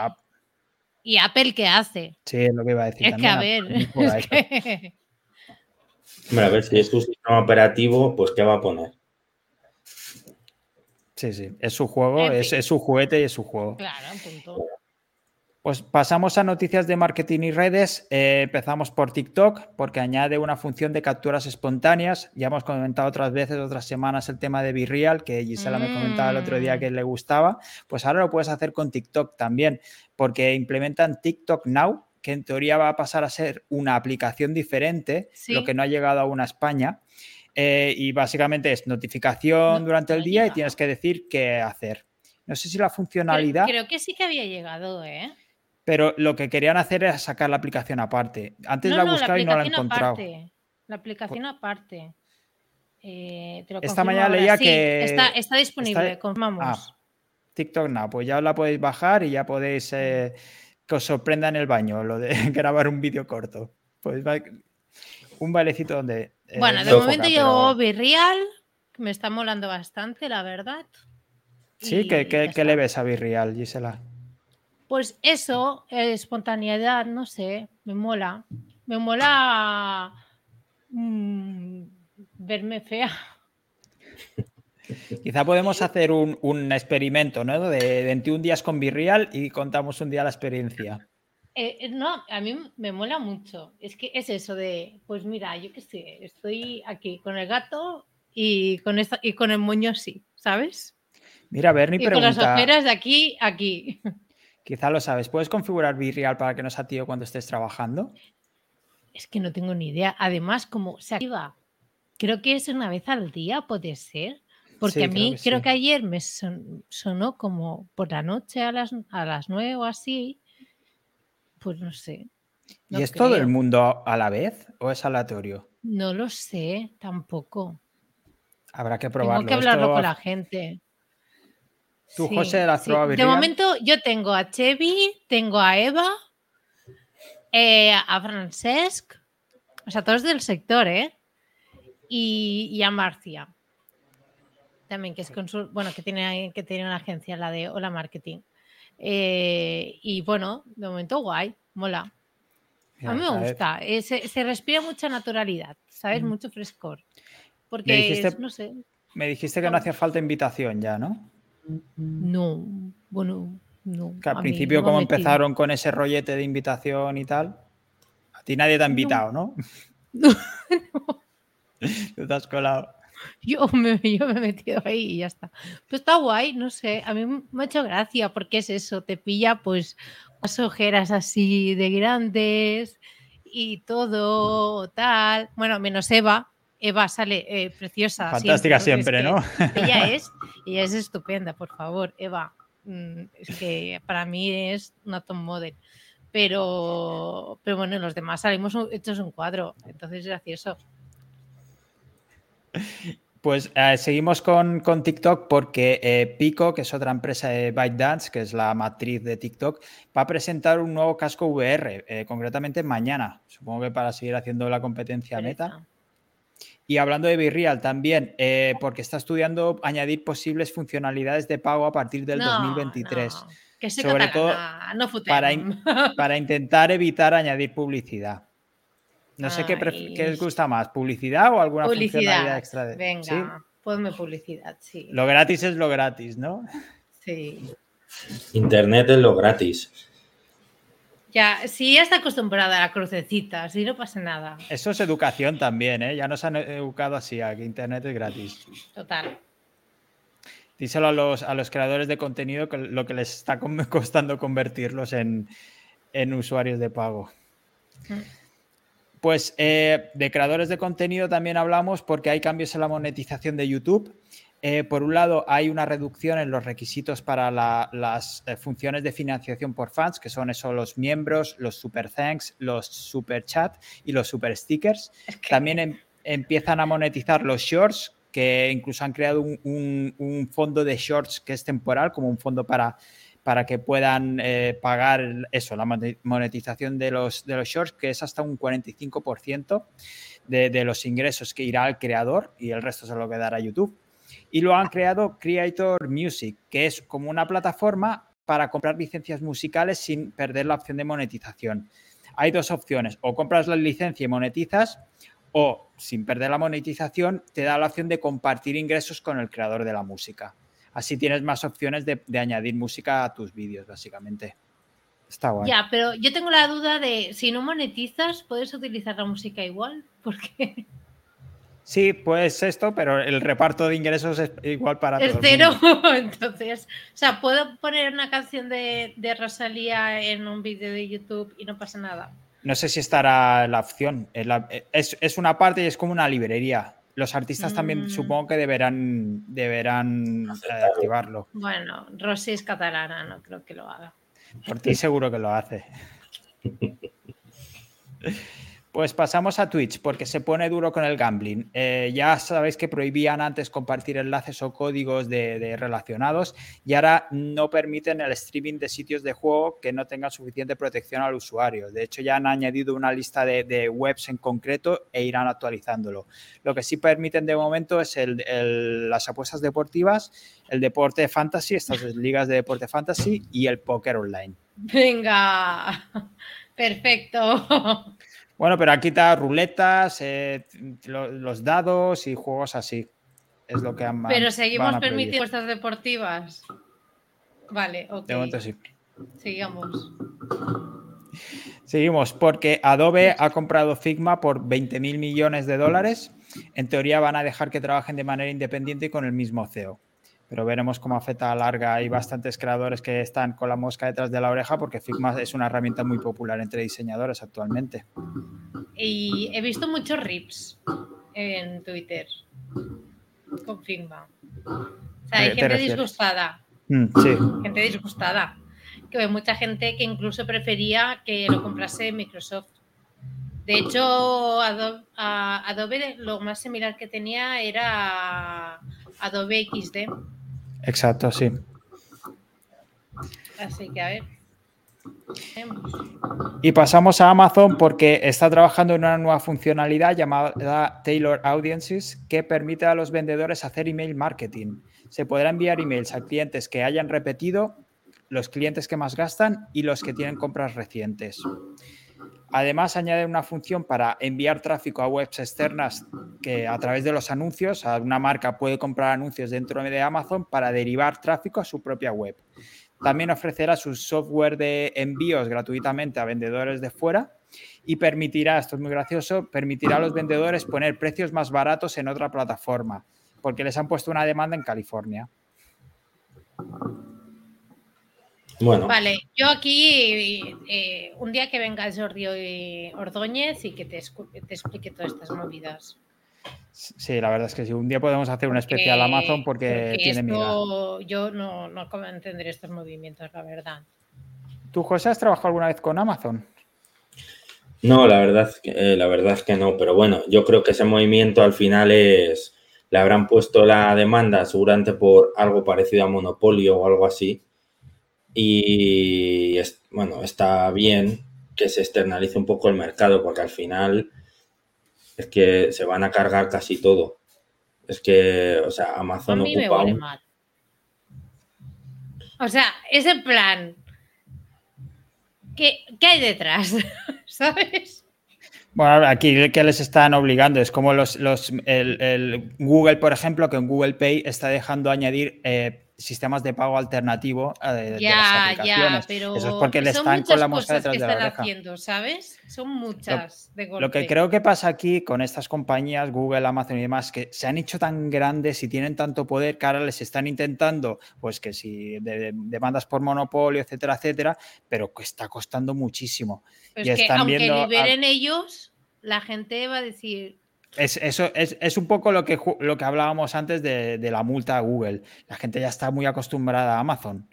¿Y Apple qué hace? Sí, es lo que iba a decir. Es también, que a ver. (laughs) Es que... (laughs) Bueno, a ver si es su sistema operativo, pues ¿qué va a poner? Sí, sí, es su juego, es, es, su juguete y es su juego. Claro, punto. Pues pasamos a noticias de marketing y redes. Eh, empezamos por TikTok, porque añade una función de capturas espontáneas. Ya hemos comentado otras veces, otras semanas, el tema de Virreal, que Gisela mm. me comentaba el otro día que le gustaba. Pues ahora lo puedes hacer con TikTok también, porque implementan TikTok Now, que en teoría va a pasar a ser una aplicación diferente, sí. lo que no ha llegado aún a España. Eh, y básicamente es notificación no, durante el día y tienes que decir qué hacer. No sé si la funcionalidad. Creo, creo que sí que había llegado, ¿eh? Pero lo que querían hacer era sacar la aplicación aparte. Antes no, la he buscado no, la y no la he encontrado. Aparte. La aplicación aparte. Eh, te lo Esta mañana leía sí, que. Está, está disponible, está... confirmamos. Ah, TikTok no, pues ya la podéis bajar y ya podéis eh, que os sorprenda en el baño lo de (laughs) grabar un vídeo corto. Pues un bailecito donde. Eh, bueno, de momento yo pero... Virreal, que me está molando bastante, la verdad. Sí, ¿qué, qué, ¿qué le ves a Virreal, Gisela? Pues eso, eh, espontaneidad, no sé, me mola. Me mola mmm, verme fea. (laughs) Quizá podemos hacer un, un, experimento, ¿no? De 21 días con Virreal y contamos un día la experiencia. Eh, no, a mí me mola mucho. Es que es eso de, pues mira, yo qué sé, estoy aquí con el gato y con, esta, y con el moño así, ¿sabes? Mira, Bernie y pregunta... con las ojeras de aquí aquí. (laughs) Quizá lo sabes. ¿Puedes configurar Virreal para que no sea tío cuando estés trabajando? Es que no tengo ni idea. Además, como se activa, creo que es una vez al día, puede ser. Porque sí, a mí creo que, creo sí. que ayer me son, sonó como por la noche a las, a las 9 o así. Pues no sé. No ¿Y es creo. todo el mundo a la vez o es aleatorio? No lo sé, tampoco. Habrá que probarlo. Tengo que hablarlo Esto... con la gente. Tú, sí, José, la has probado sí. De momento yo tengo a Chevy, tengo a Eva, eh, a Francesc, o sea, todos del sector, ¿eh? Y, y a Marcia. También, que es consul bueno, que tiene, que tiene una agencia, la de Hola Marketing. Eh, y bueno, de momento guay, mola. A mí me gusta. Eh, se, se, respira mucha naturalidad, ¿sabes? Mm. Mucho frescor. Porque, dijiste, es, no sé. Me dijiste que no hacía falta invitación ya, ¿no? No, bueno, no. Que al principio, no como empezaron con ese rollete de invitación y tal, a ti nadie te ha invitado, ¿no? No. (laughs) no. Te has colado. Yo me, yo me, he metido ahí y ya está. Pues está guay, no sé, a mí me ha hecho gracia porque es eso, te pilla pues unas ojeras así de grandes y todo tal. Bueno, menos Eva, Eva sale eh, preciosa. Fantástica siempre, siempre ¿no? Ella (laughs) es, ella es estupenda, por favor, Eva. Mm, es que para mí es una top model. Pero, pero bueno, los demás salimos hechos un cuadro, entonces es gracioso. Pues eh, seguimos con, con, TikTok porque eh, Pico, que es otra empresa de ByteDance, que es la matriz de TikTok, va a presentar un nuevo casco VR, eh, concretamente mañana. Supongo que para seguir haciendo la competencia meta. Y hablando de Virreal también, eh, porque está estudiando añadir posibles funcionalidades de pago a partir del no, 2023. No. Que Sobre todo no para, in para, intentar evitar añadir publicidad. No sé qué, qué, les gusta más, publicidad o alguna publicidad. funcionalidad extra. De... Venga, ¿Sí? ponme publicidad, sí. Lo gratis es lo gratis, ¿no? Sí. Internet es lo gratis. Ya, sí, ya está acostumbrada a la crucecita, así no pasa nada. Eso es educación también, ¿eh? Ya nos han educado así, a que Internet es gratis. Total. Díselo a los, a los creadores de contenido que lo que les está (laughs) costando convertirlos en, en usuarios de pago. Pues eh, de creadores de contenido también hablamos porque hay cambios en la monetización de YouTube. Eh, por un lado, hay una reducción en los requisitos para las eh, funciones de financiación por fans, que son eso, los miembros, los super thanks, los super chat y los super stickers. También em, empiezan a monetizar los shorts, que incluso han creado un, fondo de shorts que es temporal, como un fondo para, para que puedan eh, pagar eso, la monetización de los, de los shorts, que es hasta un 45% de, de los ingresos que irá al creador y el resto se lo quedará a YouTube y lo han creado Creator Music, que es como una plataforma para comprar licencias musicales sin perder la opción de monetización. Hay dos opciones, o compras la licencia y monetizas, o sin perder la monetización, te da la opción de compartir ingresos con el creador de la música. Así tienes más opciones de, añadir música a tus vídeos, básicamente. Está guay. Ya, pero yo tengo la duda de si no monetizas, ¿puedes utilizar la música igual? (laughs) Porque Sí, pues esto, pero el reparto de ingresos es igual para todos. Es cero, (laughs) entonces. O sea, ¿puedo poner una canción de, Rosalía en un vídeo de YouTube y no pasa nada? No sé si estará la opción. Es, una parte y es como una librería. Los artistas también mm. supongo que deberán, deberán eh, activarlo. Bueno, Rosy es catalana, no creo que lo haga. Por ti seguro que lo hace. (laughs) Pues pasamos a Twitch porque se pone duro con el gambling. Eh, ya sabéis que prohibían antes compartir enlaces o códigos de, relacionados y ahora no permiten el streaming de sitios de juego que no tengan suficiente protección al usuario. De hecho, ya han añadido una lista de, webs en concreto e irán actualizándolo. Lo que sí permiten de momento es las apuestas deportivas, el deporte fantasy, estas (laughs) ligas de deporte fantasy y el póker online. Venga, (laughs) perfecto. Bueno, pero aquí está ruletas, eh, los dados y juegos así. Es lo que han Pero seguimos permitiendo apuestas deportivas. Vale, ok. De momento sí. Sigamos. Seguimos, porque Adobe ha comprado Figma por 20 mil millones de dólares. En teoría van a dejar que trabajen de manera independiente y con el mismo CEO pero veremos cómo afecta a larga. Hay bastantes creadores que están con la mosca detrás de la oreja porque Figma es una herramienta muy popular entre diseñadores actualmente. Y he visto muchos rips en Twitter con Figma. O sea, hay gente disgustada. Mm, sí. Gente disgustada. Que hay mucha gente que incluso prefería que lo comprase Microsoft. De hecho, Adobe, Adobe lo más similar que tenía era Adobe XD. Exacto, sí. Así que a ver. Y pasamos a Amazon porque está trabajando en una nueva funcionalidad llamada Taylor Audiences que permite a los vendedores hacer email marketing. Se podrá enviar emails a clientes que hayan repetido, los clientes que más gastan y los que tienen compras recientes. Además, añade una función para enviar tráfico a webs externas que a través de los anuncios, una marca puede comprar anuncios dentro de Amazon para derivar tráfico a su propia web. También ofrecerá su software de envíos gratuitamente a vendedores de fuera y permitirá, esto es muy gracioso, permitirá a los vendedores poner precios más baratos en otra plataforma, porque les han puesto una demanda en California. Vale, yo aquí, eh, un día que venga Jordi Ordóñez y que te, explique todas estas movidas. Sí, la verdad es que sí. Un día podemos hacer un especial Amazon porque, tiene miedo. Yo no, no acabo de entender estos movimientos, la verdad. ¿Tú, José, has trabajado alguna vez con Amazon? No, la verdad, eh, la verdad es que no. Pero bueno, yo creo que ese movimiento al final es. Le habrán puesto la demanda seguramente por algo parecido a monopolio o algo así y bueno, está bien que se externalice un poco el mercado, porque al final es que se van a cargar casi todo. Es que, o sea, Amazon a mí me mal. O sea, ese plan. ¿Qué, qué hay detrás? (laughs) ¿Sabes? Bueno, aquí que les están obligando es como los, los el, Google, por ejemplo, que en Google Pay está dejando añadir eh, sistemas de pago alternativo eh, de, de Ya, las ya, aplicaciones. pero Eso es porque le están con la mosca detrás que de la están oreja. haciendo, ¿sabes? Son muchas de golpe. Lo que creo que pasa aquí con estas compañías, Google, Amazon y demás, que se han hecho tan grandes y tienen tanto poder que ahora les están intentando, pues que si de- de- demandas por monopolio, etcétera, etcétera, pero que está costando muchísimo. Pero y es que están aunque a- liberen ellos, la gente va a decir, Es, eso es, es un poco lo que, lo que hablábamos antes de, de la multa a Google. La gente ya está muy acostumbrada a Amazon.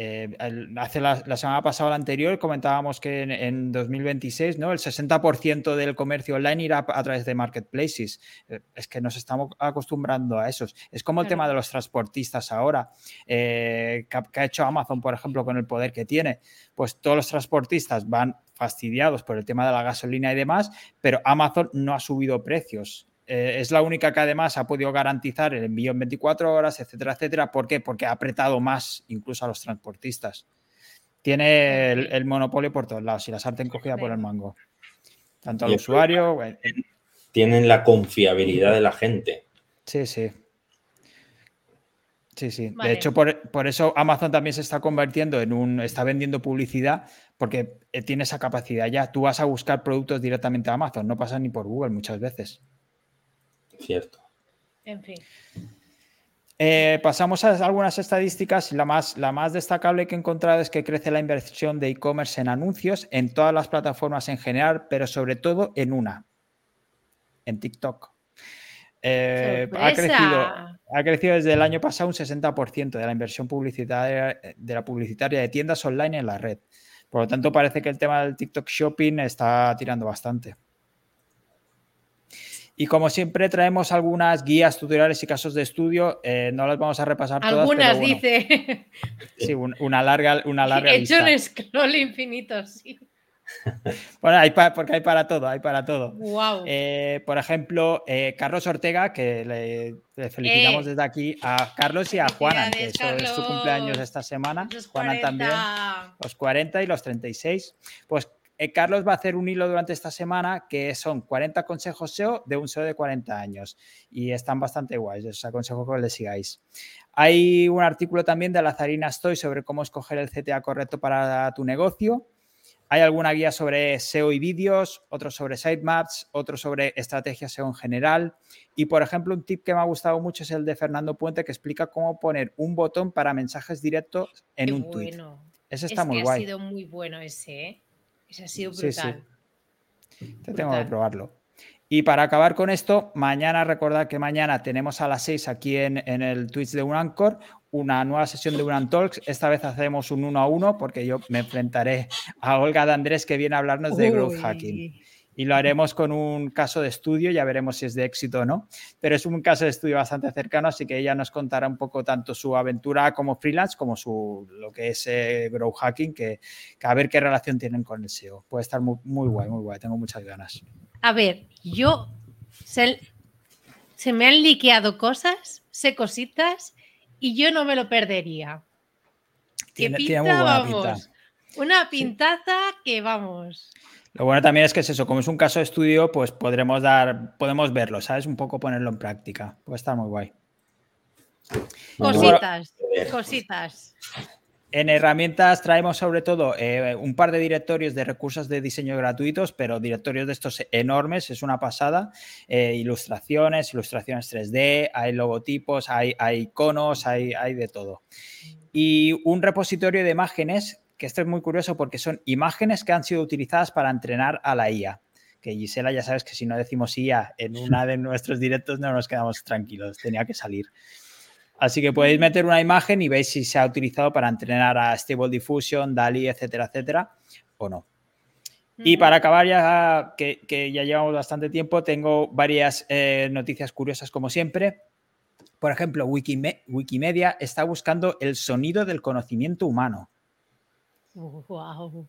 Eh, el- hace la, la semana pasada la anterior comentábamos que en, en 2026 ¿no? el 60% del comercio online irá a través de marketplaces. Eh, es que nos estamos acostumbrando a esos. Es como el Claro. tema de los transportistas ahora, eh, que ha hecho Amazon, por ejemplo, con el poder que tiene. Pues todos los transportistas van fastidiados por el tema de la gasolina y demás, pero Amazon no ha subido precios. Eh, es la única que además ha podido garantizar el envío en 24 horas, etcétera, etcétera. ¿Por qué? Porque ha apretado más incluso a los transportistas. Tiene el, el monopolio por todos lados y la sartén cogida por el mango. Tanto al usuario. Tienen la confiabilidad de la gente. Sí, sí. Sí, sí. Vale. De hecho, por, por eso Amazon también se está convirtiendo en un. está vendiendo publicidad porque eh, tiene esa capacidad ya. Tú vas a buscar productos directamente a Amazon, no pasa ni por Google muchas veces. Cierto. en fin. Eh, pasamos a algunas estadísticas la más, la más destacable que he encontrado es que crece la inversión de e-commerce en anuncios en todas las plataformas en general, pero sobre todo en una, en TikTok. Eh, ha, crecido, ha crecido desde el año pasado un 60% de la inversión publicitaria de la publicitaria de tiendas online en la red. Por lo tanto, parece que el tema del TikTok Shopping está tirando bastante. Y como siempre, traemos algunas guías, tutoriales y casos de estudio. Eh, no las vamos a repasar todas. Algunas, pero bueno, dice. Sí, un- una larga, una larga He hecho lista. un scroll infinito, sí. (laughs) Bueno, hay pa- porque hay para todo, hay para todo. Wow. Eh, por ejemplo, eh, Carlos Ortega, que le, le felicitamos Eh. desde aquí a Carlos y a Juanan, que eso es su cumpleaños esta semana. Los 40. también, los 40 y los 36. Pues Carlos va a hacer un hilo durante esta semana que son 40 consejos SEO de un SEO de 40 años y están bastante guays, os aconsejo que le sigáis. Hay un artículo también de Lazarina Stoy sobre cómo escoger el CTA correcto para tu negocio. Hay alguna guía sobre SEO y vídeos, otro sobre sitemaps, otro sobre estrategia SEO en general. Y, por ejemplo, un tip que me ha gustado mucho es el de Fernando Puente, que explica cómo poner un botón para mensajes directos en Qué un tweet. bueno. Ese Es está muy que guay. ha sido muy bueno ese, ¿eh? Ese ha sido Sí, sí. brutal. Te tengo que brutal. probarlo. Y para acabar con esto, mañana, recordad que mañana tenemos a las 6 aquí en, en el Twitch de Unancor una nueva sesión de Unan Talks. Esta vez hacemos un uno a uno porque yo me enfrentaré a Olga de Andrés que viene a hablarnos de growth Uy. hacking. Y lo haremos con un caso de estudio, ya veremos si es de éxito o no. Pero es un caso de estudio bastante cercano, así que ella nos contará un poco tanto su aventura como freelance como su lo que es eh, growth hacking, que, que a ver qué relación tienen con el SEO. Puede estar muy, muy guay, muy guay. Tengo muchas ganas. A ver, yo se, se me han liqueado cosas, sé cositas y yo no me lo perdería. ¿Qué Tiene, pinta, tiene muy buena vamos? pinta. Una pintaza que vamos. Lo bueno también es que es eso, como es un caso de estudio, pues podremos dar, podemos verlo, ¿sabes? Un poco ponerlo en práctica. Puede estar muy guay. Muy Cositas, bueno. cositas. En herramientas traemos sobre todo eh, un par de directorios de recursos de diseño gratuitos, pero directorios de estos enormes, es una pasada. Eh, ilustraciones, ilustraciones 3D, hay logotipos, hay, iconos, hay, hay de todo. Y un repositorio de imágenes, que esto es muy curioso porque son imágenes que han sido utilizadas para entrenar a la IA. Que Gisela, ya sabes que si no decimos IA en una de nuestros directos no nos quedamos tranquilos, tenía que salir. Así que podéis meter una imagen y veis si se ha utilizado para entrenar a Stable Diffusion, DALI, etcétera, etcétera, o no. Y para acabar, ya que, que ya llevamos bastante tiempo, tengo varias eh, noticias curiosas como siempre. Por ejemplo, Wikime- Wikimedia está buscando el sonido del conocimiento humano. Wow.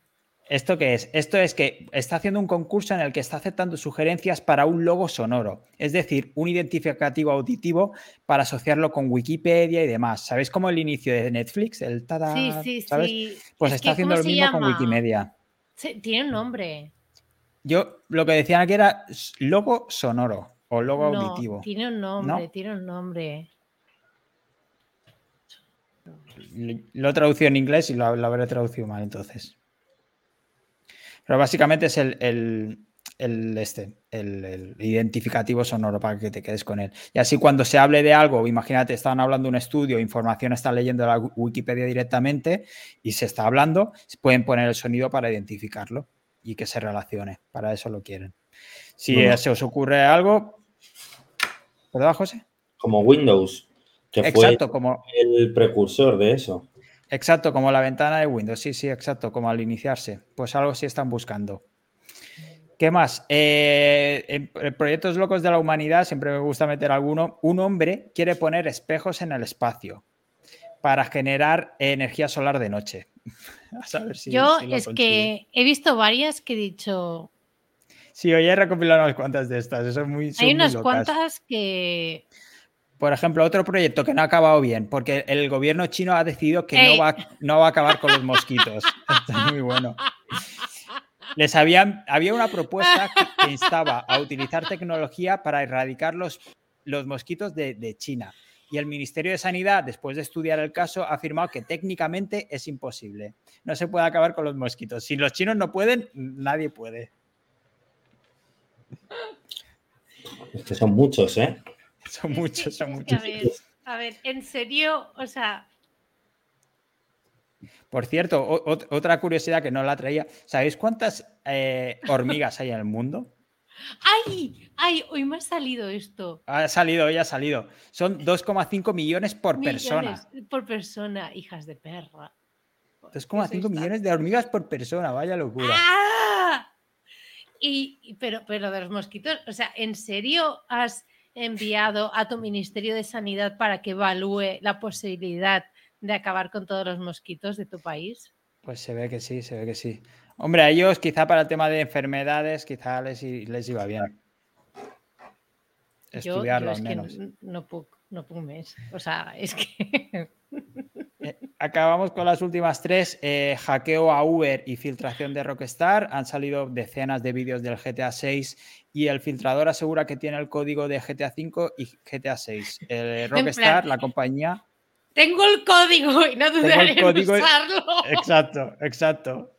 ¿Esto qué es? Esto es que está haciendo un concurso en el que está aceptando sugerencias para un logo sonoro, es decir, un identificativo auditivo para asociarlo con Wikipedia y demás. ¿Sabéis cómo el inicio de Netflix? El tada, Sí, sí, ¿sabes? sí. Pues Es está que, haciendo ¿cómo lo mismo con? Wikimedia. Tiene un nombre. Yo lo que decían aquí era logo sonoro o logo No, auditivo. tiene un nombre, ¿No? tiene un nombre. Lo he traducido en inglés y lo, habré traducido mal entonces. Pero básicamente es el, este, el, identificativo sonoro para que te quedes con él. Y así cuando se hable de algo, imagínate, están hablando de un estudio, información están leyendo la Wikipedia directamente y se está hablando, pueden poner el sonido para identificarlo y que se relacione. Para eso lo quieren. Si se os ocurre algo, ¿verdad, José? Como Windows, que exacto, fue como, el precursor de eso. Exacto, como la ventana de Windows, sí, sí, exacto, como al iniciarse. Pues algo sí están buscando. ¿Qué más? Eh, en proyectos locos de la humanidad, siempre me gusta meter alguno. Un hombre quiere poner espejos en el espacio para generar energía solar de noche. (laughs) Yo es que he visto varias que he dicho, Sí, hoy he recopilado unas cuantas de estas. Muy, Hay unas cuantas que. Por ejemplo, otro proyecto que no ha acabado bien, porque el gobierno chino ha decidido que no va, no va, a acabar con los mosquitos. (laughs) Esto es muy bueno. Les habían, había una propuesta que instaba a utilizar tecnología para erradicar los, los mosquitos de, de China. Y el Ministerio de Sanidad, después de estudiar el caso, ha afirmado que técnicamente es imposible. No se puede acabar con los mosquitos. Si los chinos no pueden, nadie puede. Es que son muchos, ¿eh? (laughs) Son muchos, son muchos. A ver, en serio, o sea. Por cierto, otra curiosidad que no la traía. ¿Sabéis cuántas eh, hormigas hay en el mundo? (laughs) ¡Ay! ¡Ay! Hoy me ha salido esto. Ha salido, hoy ha salido. Son 2,5 millones por persona. Por persona, hijas de perra. 2,5 millones de hormigas por persona, vaya locura. ¡Ah! Y, pero, pero de los mosquitos, o sea, ¿en serio has enviado a tu Ministerio de Sanidad para que evalúe la posibilidad de acabar con todos los mosquitos de tu país? Pues se ve que sí, se ve que sí. Hombre, a ellos quizá para el tema de enfermedades, quizá les, les iba bien. Estudiarlo al menos. no, no puedo O sea, es que... (laughs) Acabamos con las últimas tres. Eh, hackeo a Uber y filtración de Rockstar. Han salido decenas de vídeos del GTA 6 y el filtrador asegura que tiene el código de GTA 5 y GTA 6. Rockstar, la compañía. Tengo el código y no dudaré en usarlo. Exacto, exacto.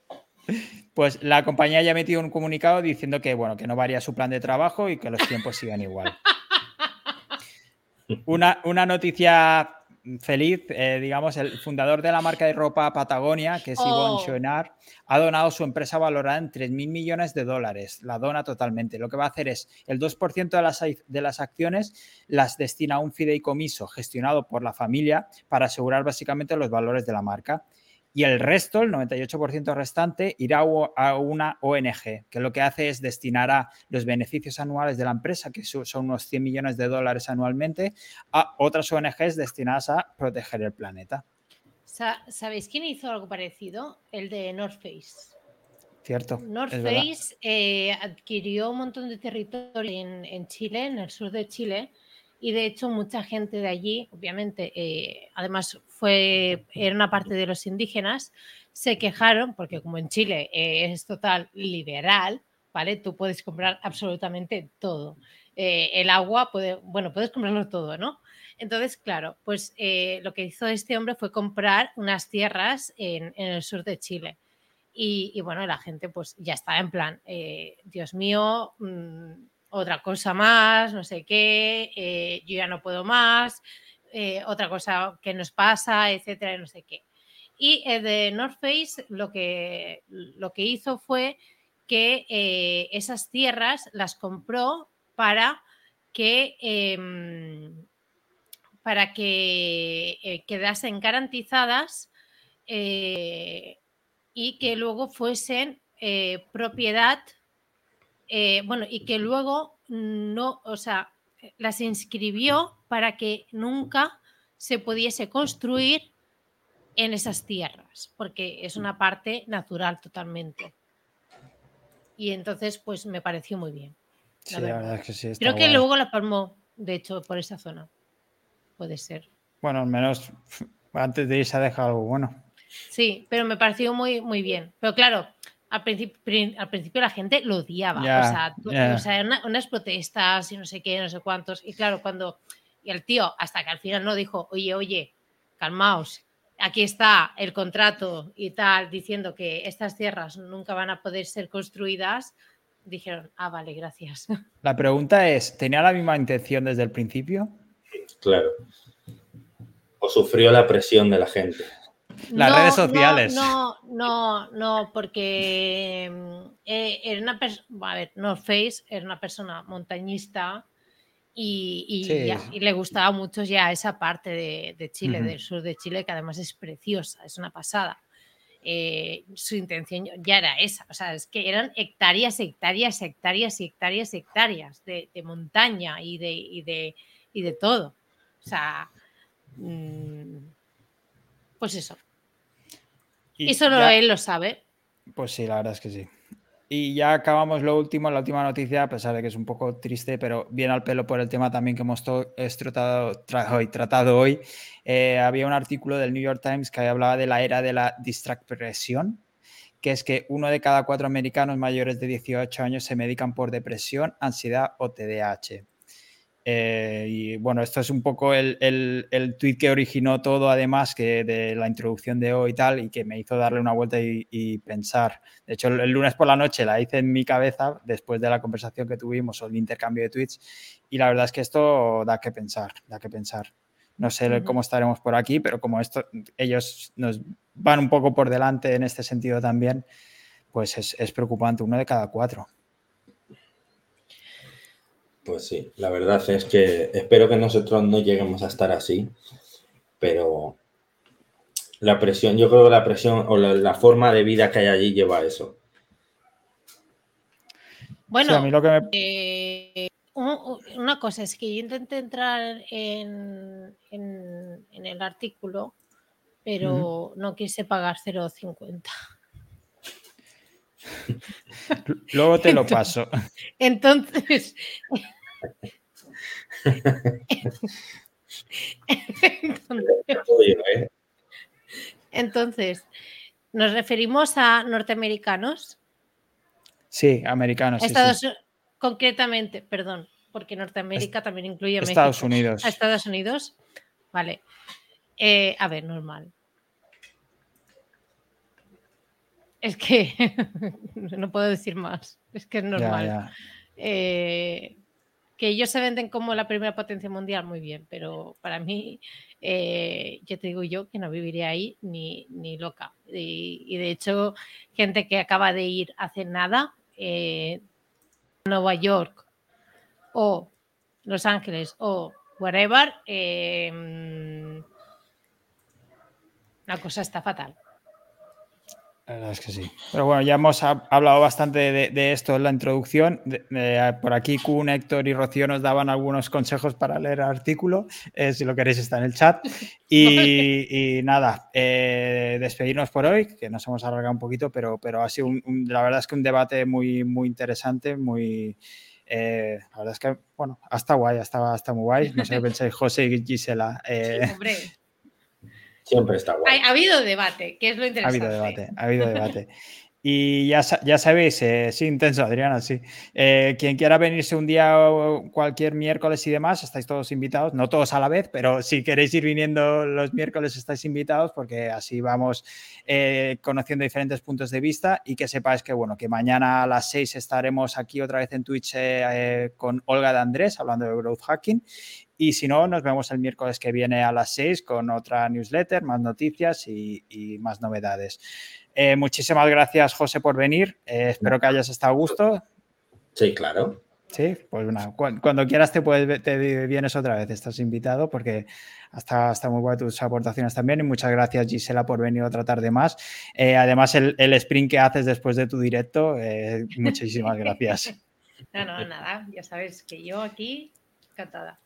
Pues la compañía ya ha metido un comunicado diciendo que, bueno, que no varía su plan de trabajo y que los tiempos sigan igual. (laughs) Una, una noticia feliz, eh, digamos, el fundador de la marca de ropa Patagonia, que es Yvonne oh. Chouinard, ha donado su empresa valorada en 3.000 millones de dólares. La dona totalmente. Lo que va a hacer es el 2% de las, de las acciones las destina a un fideicomiso gestionado por la familia para asegurar básicamente los valores de la marca y el resto, el 98% restante, irá a una ONG, que lo que hace es destinar a los beneficios anuales de la empresa, que son unos 100 millones de dólares anualmente, a otras ONGs destinadas a proteger el planeta. ¿Sabéis quién hizo algo parecido? El de North Face. Cierto. North Face eh, adquirió un montón de territorio en, en Chile, en el sur de Chile, y de hecho mucha gente de allí, obviamente, eh, además fue, era una parte de los indígenas, se quejaron, porque como en Chile eh, es total liberal, ¿vale? Tú puedes comprar absolutamente todo. Eh, el agua, puede, bueno, puedes comprarlo todo, ¿no? Entonces, claro, pues lo que hizo este hombre fue comprar unas tierras en, el sur de Chile. Y, y, bueno, la gente pues ya está en plan, Dios mío, mm, otra cosa más, no sé qué, eh, yo ya no puedo más, eh, otra cosa que nos pasa, etcétera, no sé qué. Y eh, de North Face lo que, lo que hizo fue que esas tierras las compró para que, em, para que quedasen garantizadas y que luego fuesen propiedad eh, bueno, y que luego no, o sea, las inscribió para que nunca se pudiese construir en esas tierras, porque es una parte natural totalmente. Y entonces, pues me pareció muy bien. sí, la verdad es que sí. Creo que luego la palmó, de hecho, por esa zona. Puede ser. Bueno, al menos antes de irse ha dejado algo bueno. Sí, pero me pareció muy, muy bien. Pero claro, al principio, al principio la gente lo odiaba. o sea, unas protestas y no sé qué, no sé cuántos. Y claro, cuando. Y el tío, hasta que al final no dijo, oye, oye, calmaos, aquí está el contrato y tal, diciendo que estas tierras nunca van a poder ser construidas, dijeron, ah, vale, gracias. (laughs) La pregunta es, ¿tenía la misma intención desde el principio? Claro. ¿O sufrió la presión de la gente? Las redes sociales. No, no, no, porque eh, era una persona, a ver, North Face era una persona montañista y, le gustaba mucho ya esa parte de, Chile, del sur de Chile, que además es preciosa, es una pasada. Eh, su intención ya era esa, o sea, es que eran hectáreas, hectáreas, hectáreas, hectáreas, hectáreas de, montaña y de, y de, y de todo. O sea, mm, pues eso. Y, solo él lo sabe. Pues sí, la verdad es que sí. Y ya acabamos lo último, la última noticia, a pesar de que es un poco triste, pero viene al pelo por el tema también que hemos tratado, hoy, tratado hoy. Eh, había un artículo del New York Times que hablaba de la era de la distracción, que es que uno de cada cuatro americanos mayores de 18 años se medican por depresión, ansiedad o TDAH. Eh, y bueno, esto es un poco el, el, tweet que originó todo, además, que de la introducción de hoy y tal, y que me hizo darle una vuelta y, pensar. De hecho, el, lunes por la noche la hice en mi cabeza después de la conversación que tuvimos o el intercambio de tweets, y la verdad es que esto da que pensar, da que pensar. No sé cómo estaremos por aquí, pero como esto, ellos nos van un poco por delante en este sentido también, pues es, es preocupante, uno de cada cuatro. Pues sí, la verdad es que espero que nosotros no lleguemos a estar así, pero la presión, yo creo que la presión o la, forma de vida que hay allí lleva a eso. Bueno, eh, una cosa es que yo intenté entrar en, el artículo, pero no quise pagar 0,50. (laughs) Luego te lo paso. Entonces. entonces, ¿nos referimos a norteamericanos? Sí, americanos. Estados, Concretamente, perdón, porque Norteamérica también incluye a Estados Unidos. ¿A Estados Unidos? Vale. Eh, a ver, normal. Es que (laughs) no puedo decir más. Es que es normal. Eh, que ellos se venden como la primera potencia mundial, muy bien, pero para mí, eh, yo te digo yo que no viviría ahí ni, loca. Y, de hecho, gente que acaba de ir hace nada eh, a Nueva York o Los Ángeles o wherever, la cosa está fatal. La verdad es que sí. Pero bueno, ya hemos hablado bastante de, esto en la introducción. por aquí Kun, Héctor y Rocío nos daban algunos consejos para leer el artículo. Eh, si lo queréis está en el chat. (laughs) Y, nada, eh, despedirnos por hoy, que nos hemos alargado un poquito, pero, pero ha sido un, la verdad es que un debate muy, muy interesante, muy... Eh, la verdad es que, bueno, hasta guay, hasta, hasta muy guay. No sé qué (laughs) pensáis, José y Gisela. hombre. Siempre está guay. Ha, habido debate, que es lo interesante. Ha habido debate, ha habido (laughs) debate. Y ya, ya sabéis, eh, sí, intenso, Adriana, sí. Eh, quien quiera venirse un día o cualquier miércoles y demás, estáis todos invitados, no todos a la vez, pero si queréis ir viniendo los miércoles, estáis invitados porque así vamos eh, conociendo diferentes puntos de vista y que sepáis que, bueno, que mañana a las 6 estaremos aquí otra vez en Twitch con Olga de Andrés hablando de growth hacking y si no, nos vemos el miércoles que viene a las 6 con otra newsletter, más noticias y, más novedades. Eh, muchísimas gracias, José, por venir. Eh, espero que hayas estado a gusto. Sí, claro. Sí, pues bueno, cuando, quieras te, puedes, te vienes otra vez, estás invitado porque hasta, hasta muy buenas tus aportaciones también y muchas gracias Gisela por venir otra tarde más. Eh, además el, el, sprint que haces después de tu directo, muchísimas gracias. (laughs) No, no, nada, ya sabes que yo aquí encantada.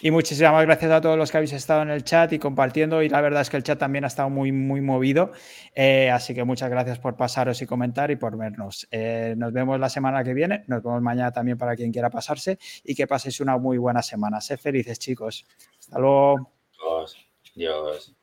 Y muchísimas gracias a todos los que habéis estado en el chat y compartiendo. Y la verdad es que el chat también ha estado muy, muy movido. Eh, así que muchas gracias por pasaros y comentar y por vernos. Eh, nos vemos la semana que viene. Nos vemos mañana también para quien quiera pasarse. Y que paséis una muy buena semana. Sé felices, chicos. Hasta luego. Adiós.